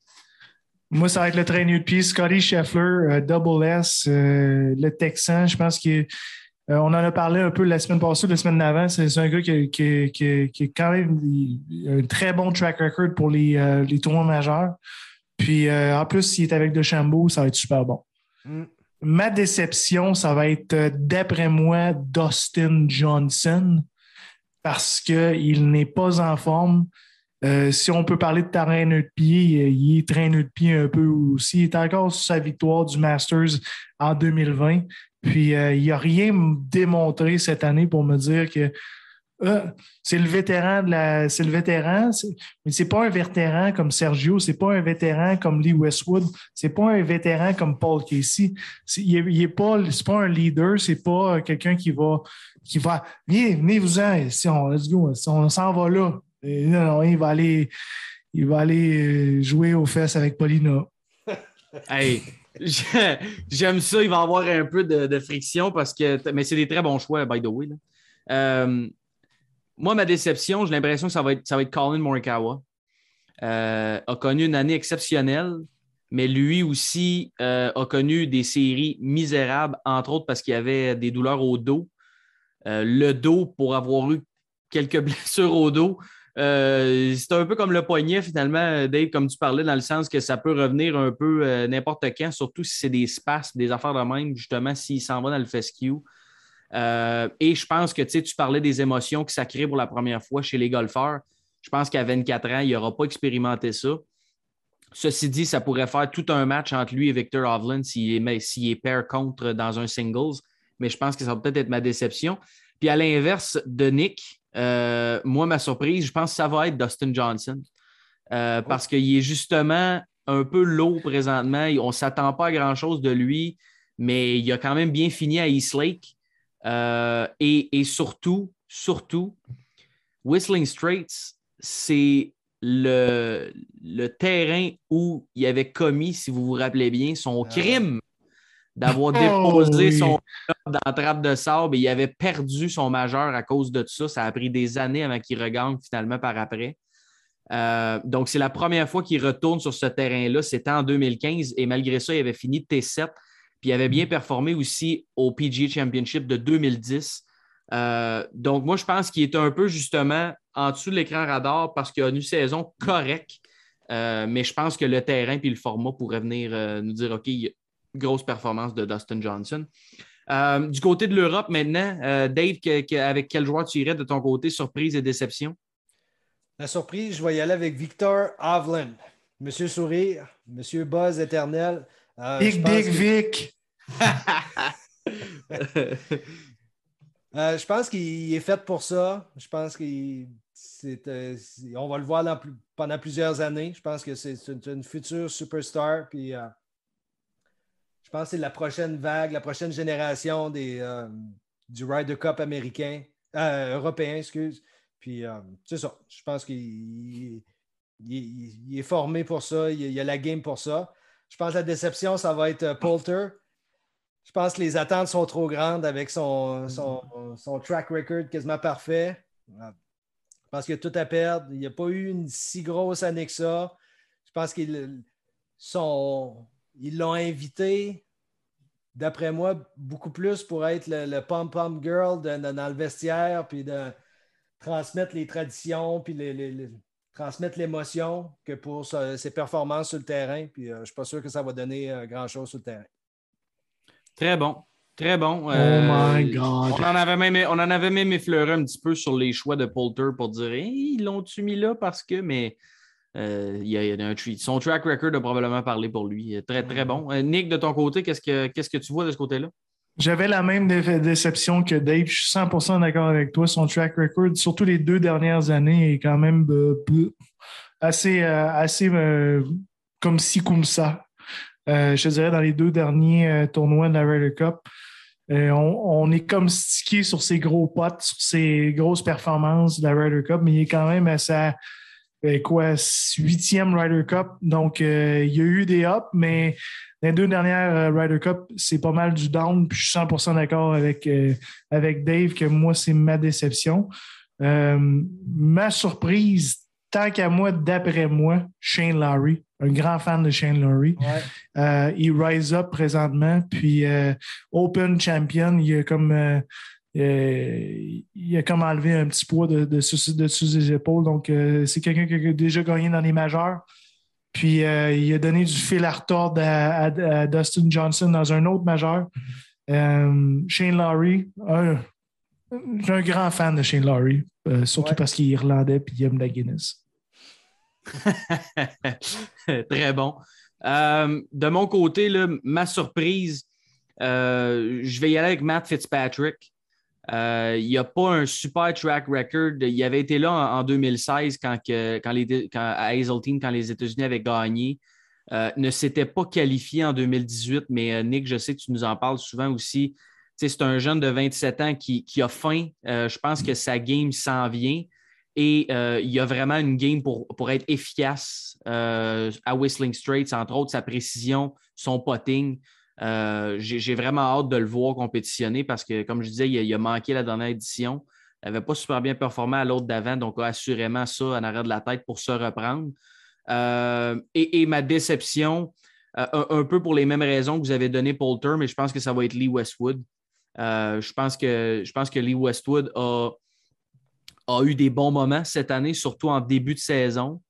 Moi, ça va être le traîneau de pied. Scotty Scheffler, euh, Double S, euh, le Texan. Je pense qu'on on en a parlé un peu la semaine passée, la semaine d'avant. C'est un gars qui, qui, qui, quand même un très bon track record pour les, les tournois majeurs. Puis en plus, s'il est avec DeChambeau, ça va être super bon. Mm. Ma déception, ça va être, d'après moi, Dustin Johnson parce qu'il n'est pas en forme. Euh, si on peut parler de terrain de pied, euh, il est traîneur de pied un peu aussi. Il est encore sur sa victoire du Masters en 2020. Puis euh, il n'a rien démontré cette année pour me dire que c'est le vétéran de la. C'est le vétéran, mais c'est pas un vétéran comme Sergio, c'est pas un vétéran comme Lee Westwood, c'est pas un vétéran comme Paul Casey. il n'est pas, pas un leader, c'est pas quelqu'un qui va qui va. Venez, vous en, si on, let's go, si on s'en va là non, il va aller, il va aller euh, jouer aux fesses avec Paulina. hey, j'aime ça. Il va avoir un peu de, friction parce que. Mais c'est des très bons choix, by the way. Euh, moi, ma déception, j'ai l'impression que ça va être, ça va être Colin Morikawa. Euh, a connu une année exceptionnelle, mais lui aussi a connu des séries misérables, entre autres parce qu'il avait des douleurs au dos. le dos, pour avoir eu quelques blessures au dos, euh, c'est un peu comme le poignet, finalement, Dave, comme tu parlais, dans le sens que ça peut revenir un peu euh, n'importe quand, surtout si c'est des spasmes, des affaires de même, justement, s'il s'en va dans le fescue. Euh, et je pense que tu parlais des émotions que ça crée pour la première fois chez les golfeurs. Je pense qu'à 24 ans, il n'aura pas expérimenté ça. Ceci dit, ça pourrait faire tout un match entre lui et Victor Hovland s'il est, est pair contre dans un singles, mais je pense que ça va peut-être être ma déception. Puis à l'inverse de Nick, euh, moi, ma surprise, je pense que ça va être Dustin Johnson. Euh, oh. Parce qu'il est justement un peu low présentement. On ne s'attend pas à grand-chose de lui, mais il a quand même bien fini à East Lake. Euh, et, surtout, surtout, Whistling Straits, c'est le, le, terrain où il avait commis, si vous vous rappelez bien, son ah. crime d'avoir oh, déposé son dans la trappe de sable et il avait perdu son majeur à cause de ça. Ça a pris des années avant qu'il regagne finalement par après. Euh, donc, c'est la première fois qu'il retourne sur ce terrain-là. C'était en 2015 et malgré ça, il avait fini T7. Puis il avait bien performé aussi au PGA Championship de 2010 donc, moi, je pense qu'il est un peu justement en dessous de l'écran radar parce qu'il a une saison correcte. mais je pense que le terrain et le format pourraient venir nous dire OK, grosse performance de Dustin Johnson. du côté de l'Europe maintenant, Dave, avec quel joueur tu irais de ton côté, surprise et déception? La surprise, je vais y aller avec Victor Avlin. Monsieur Sourire, Monsieur Buzz éternel. Euh, Big Big Vic. Euh, je pense qu'il est fait pour ça. Je pense qu'on euh, va le voir pendant plusieurs années. Je pense que c'est une, future superstar. Puis, je pense que c'est la prochaine vague, la prochaine génération des, du Ryder Cup américain, européen, excuse. Puis, c'est ça. Je pense qu'il il, est formé pour ça, il, y a la game pour ça. Je pense que la déception, ça va être euh, Poulter. Je pense que les attentes sont trop grandes avec son, son, track record quasiment parfait. Je pense qu'il a tout à perdre. Il n'y a pas eu une si grosse année que ça. Je pense qu'ils l'ont invité, d'après moi, beaucoup plus pour être le, pom-pom girl dans le vestiaire, puis de transmettre les traditions, puis les, transmettre l'émotion que pour ses performances sur le terrain. Puis euh, je ne suis pas sûr que ça va donner euh, grand-chose sur le terrain. Très bon. Très bon. oh my euh, God. On en, avait même, on en avait même effleuré un petit peu sur les choix de Poulter pour dire ils l'ont-tu mis là parce que, mais il y, a, un Son track record a probablement parlé pour lui. Très, très bon. Nick, de ton côté, qu'est-ce que, qu'est-ce que tu vois de ce côté-là? J'avais la même déception que Dave. Je suis 100% d'accord avec toi. Son track record, surtout les deux dernières années, est quand même euh, assez, euh, assez euh, comme ci, comme ça. je te dirais dans les deux derniers tournois de la Ryder Cup. On, est comme stické sur ses gros potes, sur ses grosses performances de la Ryder Cup, mais il est quand même à sa quoi, huitième Ryder Cup. Donc, il y a eu des ups, mais les deux dernières euh, Ryder Cup, c'est pas mal du down. Puis je suis 100% d'accord avec, euh, avec Dave que moi, c'est ma déception. Euh, ma surprise, tant qu'à moi, d'après moi, Shane Lowry, un grand fan de Shane Lowry. il rise up présentement, puis Open Champion, il a comme. Il a comme enlevé un petit poids de, de, sous, de ses épaules. Donc, c'est quelqu'un qui a déjà gagné dans les majeurs. Puis euh, il a donné du fil à retordre à, Dustin Johnson dans un autre majeur. Euh, Shane Lowry, un, un grand fan de Shane Lowry, euh, surtout parce qu'il est irlandais et il aime la Guinness. Très bon. de mon côté, ma surprise, je vais y aller avec Matt Fitzpatrick. Euh, il n'y a pas un super track record. Il avait été là en, 2016 quand, les, quand, à Hazeltine, quand les États-Unis avaient gagné. Euh, ne s'était pas qualifié en 2018, mais euh, Nick, je sais que tu nous en parles souvent aussi. C'est un jeune de 27 ans qui, a faim. je pense que sa game s'en vient et il y a vraiment une game pour, pour être efficace à Whistling Straits, entre autres sa précision, son potting. Euh, j'ai vraiment hâte de le voir compétitionner parce que, comme je disais, il a, manqué la dernière édition. Il n'avait pas super bien performé à l'autre d'avant, donc assurément ça en arrière de la tête pour se reprendre. Euh, et, ma déception, euh, un, peu pour les mêmes raisons que vous avez donné Poulter, mais je pense que ça va être Lee Westwood. je, pense que, je pense que Lee Westwood a, a eu des bons moments cette année, surtout en début de saison.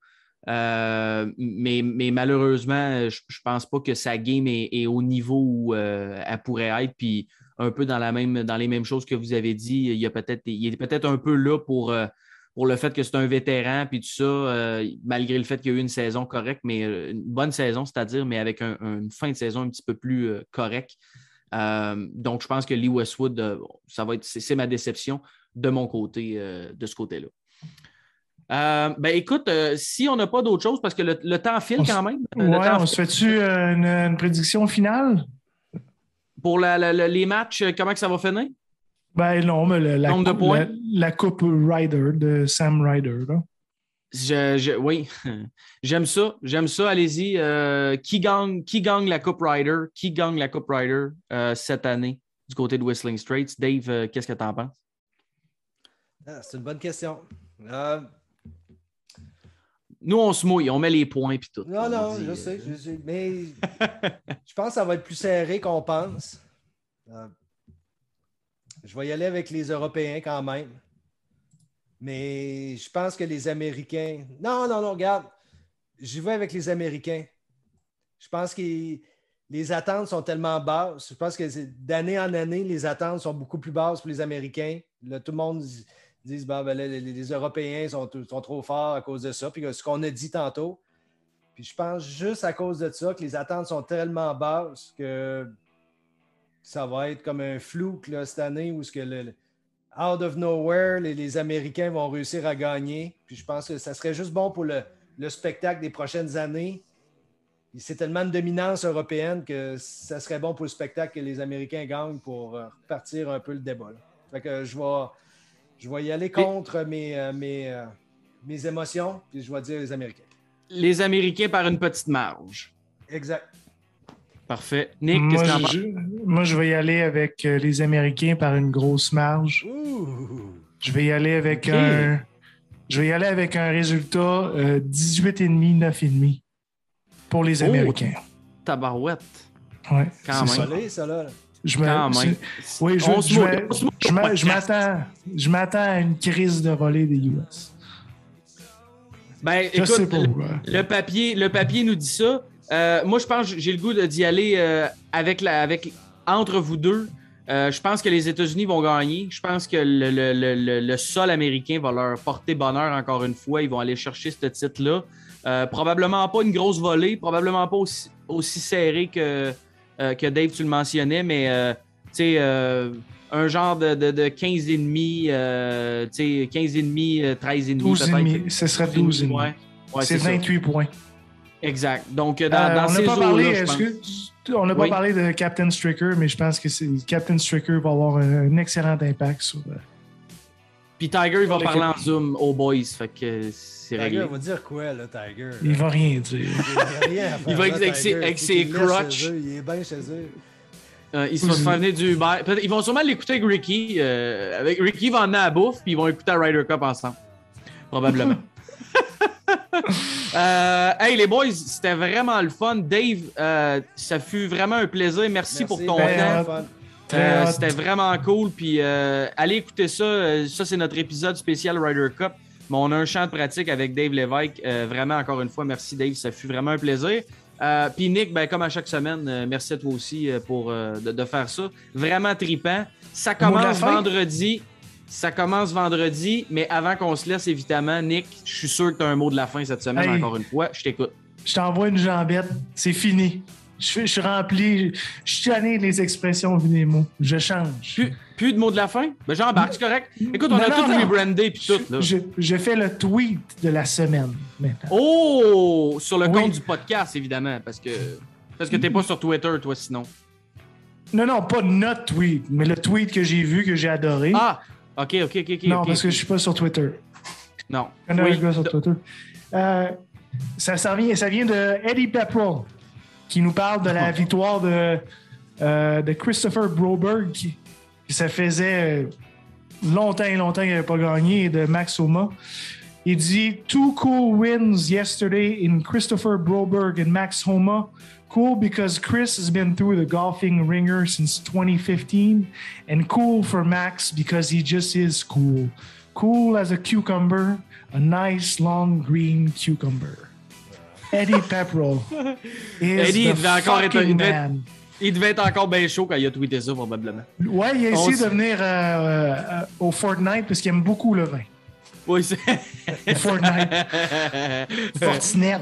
Euh, mais, malheureusement, je ne pense pas que sa game est, au niveau où euh, elle pourrait être. Puis un peu dans, les mêmes choses que vous avez dit, il, y a peut-être, il est peut-être un peu là pour, euh, pour le fait que c'est un vétéran, puis tout ça, malgré le fait qu'il y a eu une saison correcte, mais une bonne saison, c'est-à-dire, mais avec une fin de saison un petit peu plus correcte. donc, je pense que Lee Westwood, ça va être, c'est ma déception de mon côté, de ce côté-là. Euh, ben écoute, euh, si on n'a pas d'autre chose, parce que le, temps file quand même. Oui, on se fait-tu euh, une, prédiction finale? Pour les matchs, comment que ça va finir? Ben non, mais la, Nombre de points? La, Coupe Ryder de Sam Ryder. oui, j'aime ça. J'aime ça. Allez-y. qui, gagne, qui gagne la Coupe Ryder? Qui gagne la Coupe Ryder cette année du côté de Whistling Straits? Dave, qu'est-ce que tu en penses? Ah, c'est une bonne question. Nous, on se mouille, on met les points puis tout. Non, non, je, sais, je sais, Mais je pense que ça va être plus serré qu'on pense. Euh, je vais y aller avec les Européens quand même. Mais je pense que les Américains. Non, non, non, regarde. J'y vais avec les Américains. Je pense que les attentes sont tellement basses. Je pense que d'année en année, les attentes sont beaucoup plus basses pour les Américains. Là, tout le monde dit bah, ben, les, Européens sont, sont, trop forts à cause de ça. Puis ce qu'on a dit tantôt. Puis je pense juste à cause de ça que les attentes sont tellement basses que ça va être comme un flou cette année où ce que le, out of nowhere, les, Américains vont réussir à gagner. Puis je pense que ça serait juste bon pour le, spectacle des prochaines années. C'est tellement de dominance européenne que ça serait bon pour le spectacle que les Américains gagnent pour euh, repartir un peu le débat. Fait que je vais, je vais y aller contre mes, euh, mes, euh, mes émotions, puis je vais dire les Américains. Les Américains par une petite marge. Exact. Parfait. Nick, qu'est-ce que tu Moi, je vais y aller avec euh, les Américains par une grosse marge. Je vais y aller avec un. Je vais y aller avec un résultat 18,5, euh, 9,5 pour les oh, Américains. tabarouette. Ouais. Même. ça, là. Je me, oui, je, je, m'attends, je m'attends à une crise de volée des US. Ben, écoute, le, papier, le papier nous dit ça. Euh, moi, je pense que j'ai le goût d'y aller euh, avec la, avec, entre vous deux. Euh, je pense que les États-Unis vont gagner. Je pense que le, sol américain va leur porter bonheur encore une fois. Ils vont aller chercher ce titre-là. probablement pas une grosse volée, probablement pas aussi, aussi serré que, que Dave, tu le mentionnais, mais tu sais, un genre de, de, de 15,5, tu sais, 15,5, 13,5. 12,5, ce serait 12,5. Ouais, ouais, c'est 28 points. Exact. Donc, dans, euh, dans ces eaux-là, On n'a pas parlé de Captain Stricker, mais je pense que Captain Stricker va avoir un, excellent impact sur. Puis Tiger, il va parler en zoom aux boys, fait que c'est réglé. Tiger va dire quoi, là, Tiger? Il va rien dire. il, rien il va avec, ses, avec ses crotches. Il est bien chez eux. Euh, ils se font venir du Uber. Ils vont sûrement l'écouter avec Ricky. Euh, avec Ricky va emmener à la bouffe, puis ils vont écouter à Ryder Cup ensemble. Probablement. Euh, hey les boys, c'était vraiment le fun. Dave, euh, ça fut vraiment un plaisir. Merci, pour ton temps. Euh, c'était vraiment cool. Puis allez écouter ça. Ça, c'est notre épisode spécial Ryder Cup. Mais on a un champ de pratique avec Dave Lévesque. vraiment, encore une fois, merci Dave. Ça fut vraiment un plaisir. puis Nick, ben, comme à chaque semaine, merci à toi aussi pour de, de, faire ça. Vraiment tripant. Ça commence vendredi. Ça commence vendredi, mais avant qu'on se laisse, évidemment, Nick, je suis sûr que tu as un mot de la fin cette semaine, encore une fois. Je t'écoute. Je t'envoie une jambette. C'est fini. Je, suis rempli. Je suis tanné les expressions des mots. Je change. Plus, de mots de la fin? Ben, j'embarque, c'est correct. Écoute, on a tout rebrandé puis tout. Là. Je, fais le tweet de la semaine maintenant. Oh! Sur le compte du podcast, évidemment, parce que, parce que t'es pas sur Twitter, toi, sinon. Non, non, pas notre tweet, mais le tweet que j'ai vu, que j'ai adoré. Ah! OK, OK, OK. non, parce que je suis pas sur Twitter. Non. Un gars sur Twitter. Euh, ça, ça, vient, ça vient de Eddie Pepperell, qui nous parle de la victoire de, euh, de Christopher Broberg, qui, ça faisait longtemps et longtemps qu'il n'avait pas gagné, et de Max Homa. Il dit Two cool wins yesterday in Christopher Broberg and Max Homa Cool because Chris has been through the golfing ringer since 2015, and cool for Max because he just is cool. Cool as a cucumber, a nice long green cucumber. Eddie Pepperell Eddie, the encore être, il, devait il devait être encore bien chaud quand il a tweeté ça, probablement. Ouais, il a essayé de venir euh, euh, au Fortnite parce qu'il aime beaucoup le vin. Oui, c'est. Fortnite. Fortinet.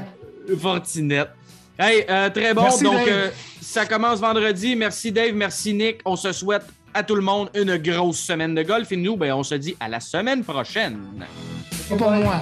Fortinet. Hey, euh, très bon. Donc, ça commence vendredi. Merci Dave, merci Nick. On se souhaite à tout le monde une grosse semaine de golf et nous, ben, on se dit à la semaine prochaine. Pour moi.